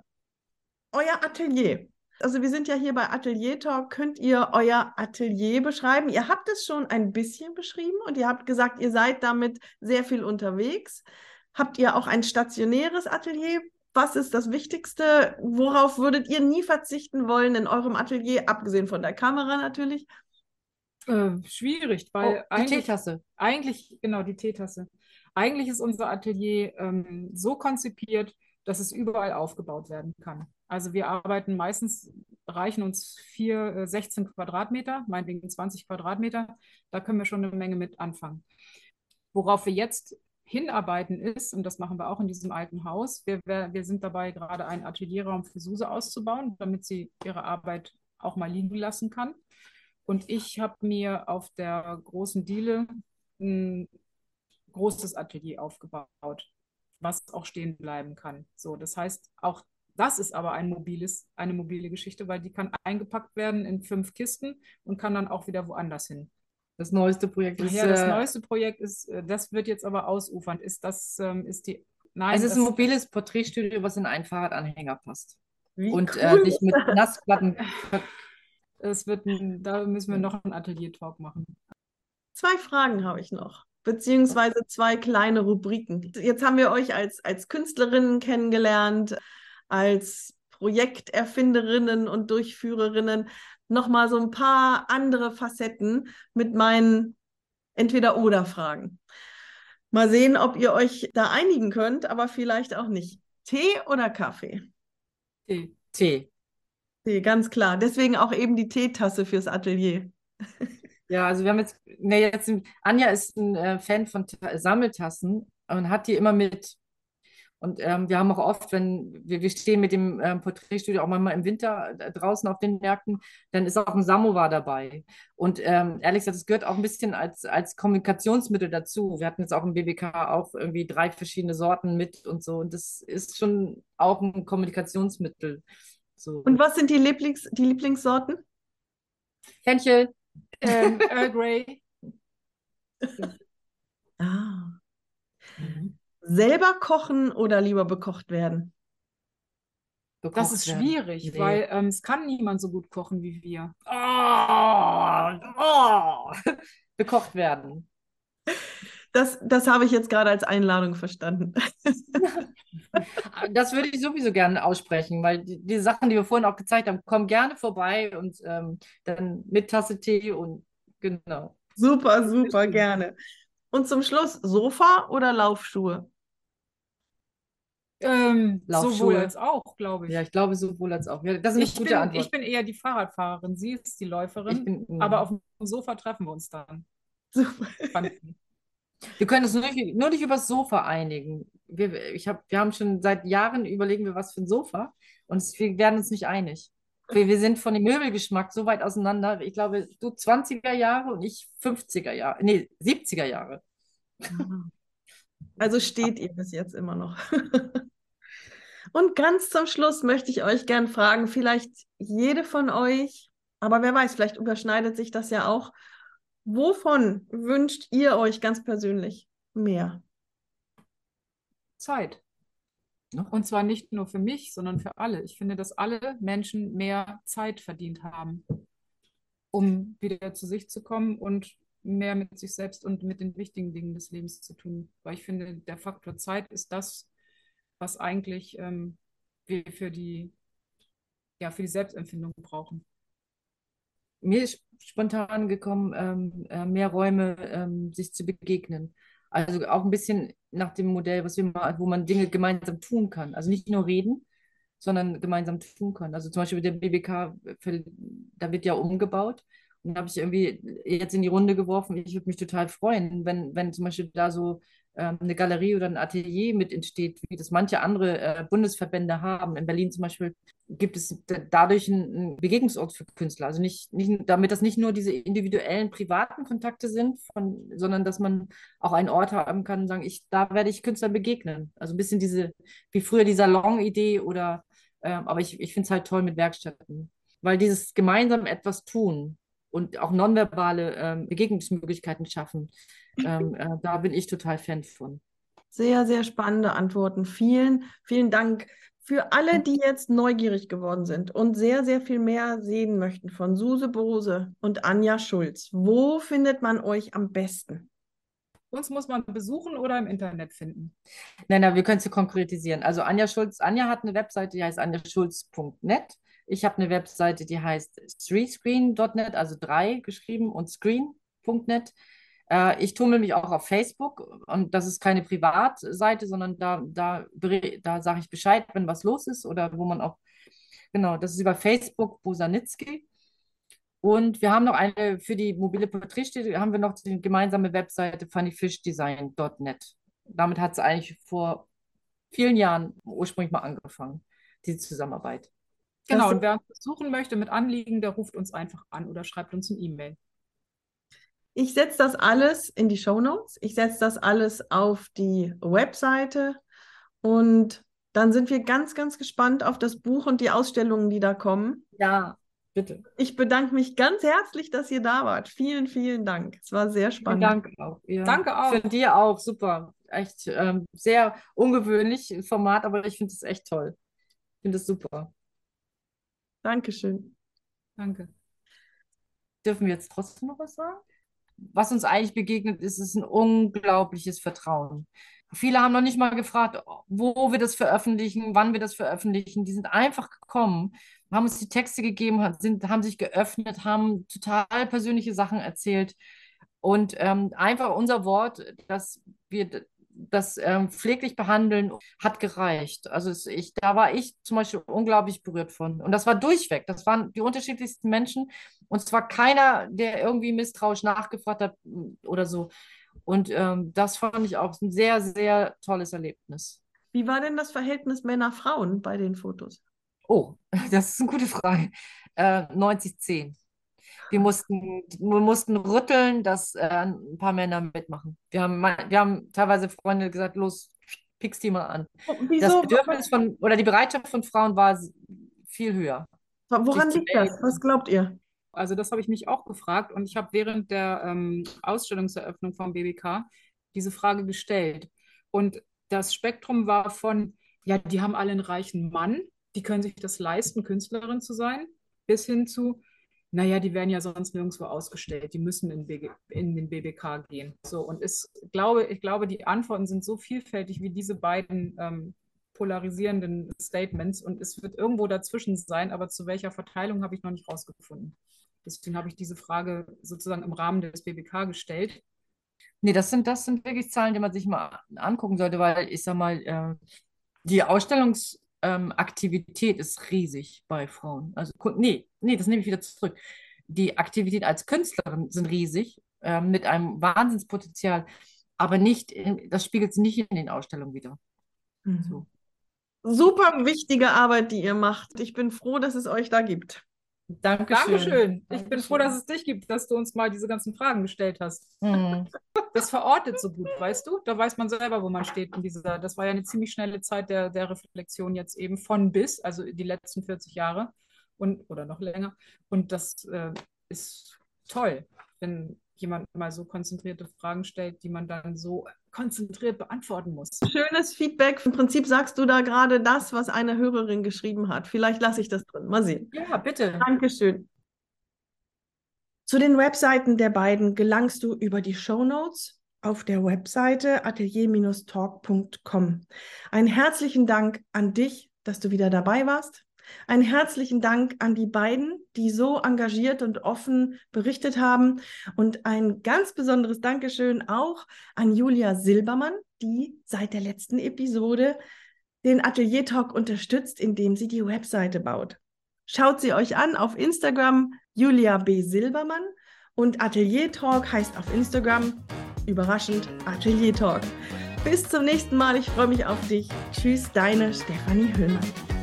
Euer Atelier. Also wir sind ja hier bei Atelier Talk. Könnt ihr euer Atelier beschreiben? Ihr habt es schon ein bisschen beschrieben und ihr habt gesagt, ihr seid damit sehr viel unterwegs. Habt ihr auch ein stationäres Atelier? Was ist das Wichtigste? Worauf würdet ihr nie verzichten wollen in eurem Atelier, abgesehen von der Kamera natürlich? Äh, schwierig, weil oh, eigentlich, Teetasse. eigentlich, genau, die Teetasse. Eigentlich ist unser Atelier ähm, so konzipiert, dass es überall aufgebaut werden kann. Also wir arbeiten meistens, reichen uns vier, äh, 16 Quadratmeter, meinetwegen 20 Quadratmeter, da können wir schon eine Menge mit anfangen. Worauf wir jetzt hinarbeiten ist, und das machen wir auch in diesem alten Haus, wir, wir, wir sind dabei, gerade einen Atelierraum für Suse auszubauen, damit sie ihre Arbeit auch mal liegen lassen kann. Und ich habe mir auf der großen Diele ein großes Atelier aufgebaut, was auch stehen bleiben kann. So, das heißt, auch das ist aber ein mobiles, eine mobile Geschichte, weil die kann eingepackt werden in fünf Kisten und kann dann auch wieder woanders hin. Das neueste Projekt ist. Ja, das äh, neueste Projekt ist, äh, das wird jetzt aber ausufernd. Ist das, ähm, ist die. Nein, es ist ein mobiles Porträtstudio, was in einen Fahrradanhänger passt. Wie und äh, cool. äh, nicht mit Nassplatten. Es wird, ein, da müssen wir noch einen Atelier-Talk machen. Zwei Fragen habe ich noch, beziehungsweise zwei kleine Rubriken. Jetzt haben wir euch als, als Künstlerinnen kennengelernt, als Projekterfinderinnen und Durchführerinnen nochmal so ein paar andere Facetten mit meinen Entweder-Oder-Fragen. Mal sehen, ob ihr euch da einigen könnt, aber vielleicht auch nicht. Tee oder Kaffee? Tee. Tee. Tee, ganz klar. Deswegen auch eben die Teetasse fürs Atelier. Ja, also wir haben jetzt, ne, jetzt Anja ist ein äh, Fan von Sammeltassen und hat die immer mit. Und ähm, wir haben auch oft, wenn wir, wir stehen mit dem ähm, Porträtstudio auch manchmal im Winter äh, draußen auf den Märkten, dann ist auch ein Samovar dabei. Und ähm, ehrlich gesagt, es gehört auch ein bisschen als, als Kommunikationsmittel dazu. Wir hatten jetzt auch im BBK auch irgendwie drei verschiedene Sorten mit und so. Und das ist schon auch ein Kommunikationsmittel. So. Und was sind die, Lieblings, die Lieblingssorten? Fenchel, ähm, Earl Grey. ah. Mhm. Selber kochen oder lieber bekocht werden? Bekocht das ist schwierig, nee. weil ähm, es kann niemand so gut kochen wie wir. Oh, oh. bekocht werden. Das, das habe ich jetzt gerade als Einladung verstanden. das würde ich sowieso gerne aussprechen, weil die, die, Sachen, die wir vorhin auch gezeigt haben, kommen gerne vorbei und ähm, dann mit Tasse Tee und genau. Super, super, gerne. Und zum Schluss Sofa oder Laufschuhe? Ähm, sowohl als auch, glaube ich. Ja, ich glaube sowohl als auch. Ja, das ist ich, bin, ich bin eher die Fahrradfahrerin, sie ist die Läuferin, bin, mm. aber auf dem Sofa treffen wir uns dann. Super. Wir können uns nur nicht, nur nicht über das Sofa einigen. Wir, ich hab, wir haben schon seit Jahren überlegen wir, was für ein Sofa und wir werden uns nicht einig. Wir, wir sind von dem Möbelgeschmack so weit auseinander. Ich glaube, du 20er Jahre und ich 50er Jahre, nee, 70er Jahre. Also steht ihr bis jetzt immer noch. Und ganz zum Schluss möchte ich euch gern fragen, vielleicht jede von euch, aber wer weiß, vielleicht überschneidet sich das ja auch. Wovon wünscht ihr euch ganz persönlich mehr? Zeit. Und zwar nicht nur für mich, sondern für alle. Ich finde, dass alle Menschen mehr Zeit verdient haben, um wieder zu sich zu kommen und mehr mit sich selbst und mit den wichtigen Dingen des Lebens zu tun. Weil ich finde, der Faktor Zeit ist das, was eigentlich ähm, wir für die, ja, für die Selbstempfindung brauchen. Mir ist spontan gekommen, ähm, äh, mehr Räume, ähm, sich zu begegnen. Also auch ein bisschen nach dem Modell, was wir mal, wo man Dinge gemeinsam tun kann. Also nicht nur reden, sondern gemeinsam tun kann. Also zum Beispiel der BBK, da wird ja umgebaut. Und da habe ich irgendwie jetzt in die Runde geworfen, ich würde mich total freuen, wenn, wenn zum Beispiel da so eine Galerie oder ein Atelier mit entsteht, wie das manche andere äh, Bundesverbände haben. In Berlin zum Beispiel gibt es dadurch einen Begegnungsort für Künstler. Also nicht, nicht, damit das nicht nur diese individuellen, privaten Kontakte sind, von, sondern dass man auch einen Ort haben kann und sagen, ich, da werde ich Künstlern begegnen. Also ein bisschen diese, wie früher die Salon-Idee oder, äh, aber ich, ich finde es halt toll mit Werkstätten. Weil dieses gemeinsam etwas tun, und auch nonverbale ähm, Begegnungsmöglichkeiten schaffen. Ähm, äh, da bin ich total Fan von. Sehr, sehr spannende Antworten. Vielen, vielen Dank für alle, die jetzt neugierig geworden sind und sehr, sehr viel mehr sehen möchten von Suse Bose und Anja Schulz. Wo findet man euch am besten? Uns muss man besuchen oder im Internet finden. Nein, nein, wir können es konkretisieren. Also Anja Schulz, Anja hat eine Webseite, die heißt anjaschulz.net. Ich habe eine Webseite, die heißt streetscreen.net, also drei geschrieben und screen.net. Äh, ich tummel mich auch auf Facebook und das ist keine Privatseite, sondern da, da, da sage ich Bescheid, wenn was los ist oder wo man auch, genau, das ist über Facebook Bosanitzky. Und wir haben noch eine für die mobile Porträtstudie, haben wir noch die gemeinsame Webseite funnyfishdesign.net. Damit hat es eigentlich vor vielen Jahren ursprünglich mal angefangen, diese Zusammenarbeit. Genau, und wer uns besuchen möchte mit Anliegen, der ruft uns einfach an oder schreibt uns ein E-Mail. Ich setze das alles in die Show Notes. Ich setze das alles auf die Webseite und dann sind wir ganz, ganz gespannt auf das Buch und die Ausstellungen, die da kommen. Ja, bitte. Ich bedanke mich ganz herzlich, dass ihr da wart. Vielen, vielen Dank. Es war sehr spannend. Danke auch. Ja. Danke auch. Für dir auch. Super. Echt ähm, sehr ungewöhnlich Format, aber ich finde es echt toll. Ich finde es super. Dankeschön. Danke. Dürfen wir jetzt trotzdem noch was sagen? was uns eigentlich begegnet, ist, ist ein unglaubliches Vertrauen. Viele haben noch nicht mal gefragt, wo wir das veröffentlichen, wann wir das veröffentlichen. Die sind einfach gekommen, haben uns die Texte gegeben, sind, haben sich geöffnet, haben total persönliche Sachen erzählt. Und ähm, einfach unser Wort, dass wir das ähm, pfleglich behandeln hat gereicht. Also es, ich, da war ich zum Beispiel unglaublich berührt von. Und das war durchweg. Das waren die unterschiedlichsten Menschen. Und zwar keiner, der irgendwie misstrauisch nachgefragt hat mm, oder so. Und ähm, das fand ich auch ein sehr, sehr tolles Erlebnis. Wie war denn das Verhältnis Männer-Frauen bei den Fotos? Oh, das ist eine gute Frage. Äh, 90-10. Wir mussten, wir mussten rütteln, dass äh, ein paar Männer mitmachen. Wir haben, wir haben teilweise Freunde gesagt, los, pickst die mal an. Wieso? Das Bedürfnis von, oder die Bereitschaft von Frauen war viel höher. Woran liegt das? Was glaubt ihr? Also das habe ich mich auch gefragt und ich habe während der ähm, Ausstellungseröffnung vom BBK diese Frage gestellt. Und das Spektrum war von, ja, die haben alle einen reichen Mann, die können sich das leisten, Künstlerin zu sein, bis hin zu, naja, die werden ja sonst nirgendwo ausgestellt, die müssen in, BG, in den BBK gehen. So, und es, glaube, ich glaube, die Antworten sind so vielfältig wie diese beiden ähm, polarisierenden Statements und es wird irgendwo dazwischen sein, aber zu welcher Verteilung habe ich noch nicht rausgefunden. Deswegen habe ich diese Frage sozusagen im Rahmen des BBK gestellt. Nee, das sind, das sind wirklich Zahlen, die man sich mal angucken sollte, weil ich sage mal, äh, die Ausstellungs- ähm, Aktivität ist riesig bei Frauen. Also, nee, nee, das nehme ich wieder zurück. Die Aktivität als Künstlerin sind riesig, äh, mit einem Wahnsinnspotenzial, aber nicht, in, das spiegelt sich nicht in den Ausstellungen wieder. Mhm. So. Super wichtige Arbeit, die ihr macht. Ich bin froh, dass es euch da gibt. Dankeschön. Dankeschön. Ich bin froh, dass es dich gibt, dass du uns mal diese ganzen Fragen gestellt hast. Mhm. Das verortet so gut, weißt du? Da weiß man selber, wo man steht in dieser. Das war ja eine ziemlich schnelle Zeit der, der Reflexion jetzt eben von bis, also die letzten 40 Jahre und oder noch länger. Und das äh, ist toll, wenn jemand mal so konzentrierte Fragen stellt, die man dann so konzentriert beantworten muss. Schönes Feedback. Im Prinzip sagst du da gerade das, was eine Hörerin geschrieben hat. Vielleicht lasse ich das drin. Mal sehen. Ja, bitte. Dankeschön. Zu den Webseiten der beiden gelangst du über die Show Notes auf der Webseite atelier-talk.com. Einen herzlichen Dank an dich, dass du wieder dabei warst. Einen herzlichen Dank an die beiden, die so engagiert und offen berichtet haben. Und ein ganz besonderes Dankeschön auch an Julia Silbermann, die seit der letzten Episode den Atelier Talk unterstützt, indem sie die Webseite baut. Schaut sie euch an auf Instagram Julia B. Silbermann und Atelier Talk heißt auf Instagram überraschend Atelier Talk. Bis zum nächsten Mal, ich freue mich auf dich. Tschüss, deine Stefanie Höhlmann.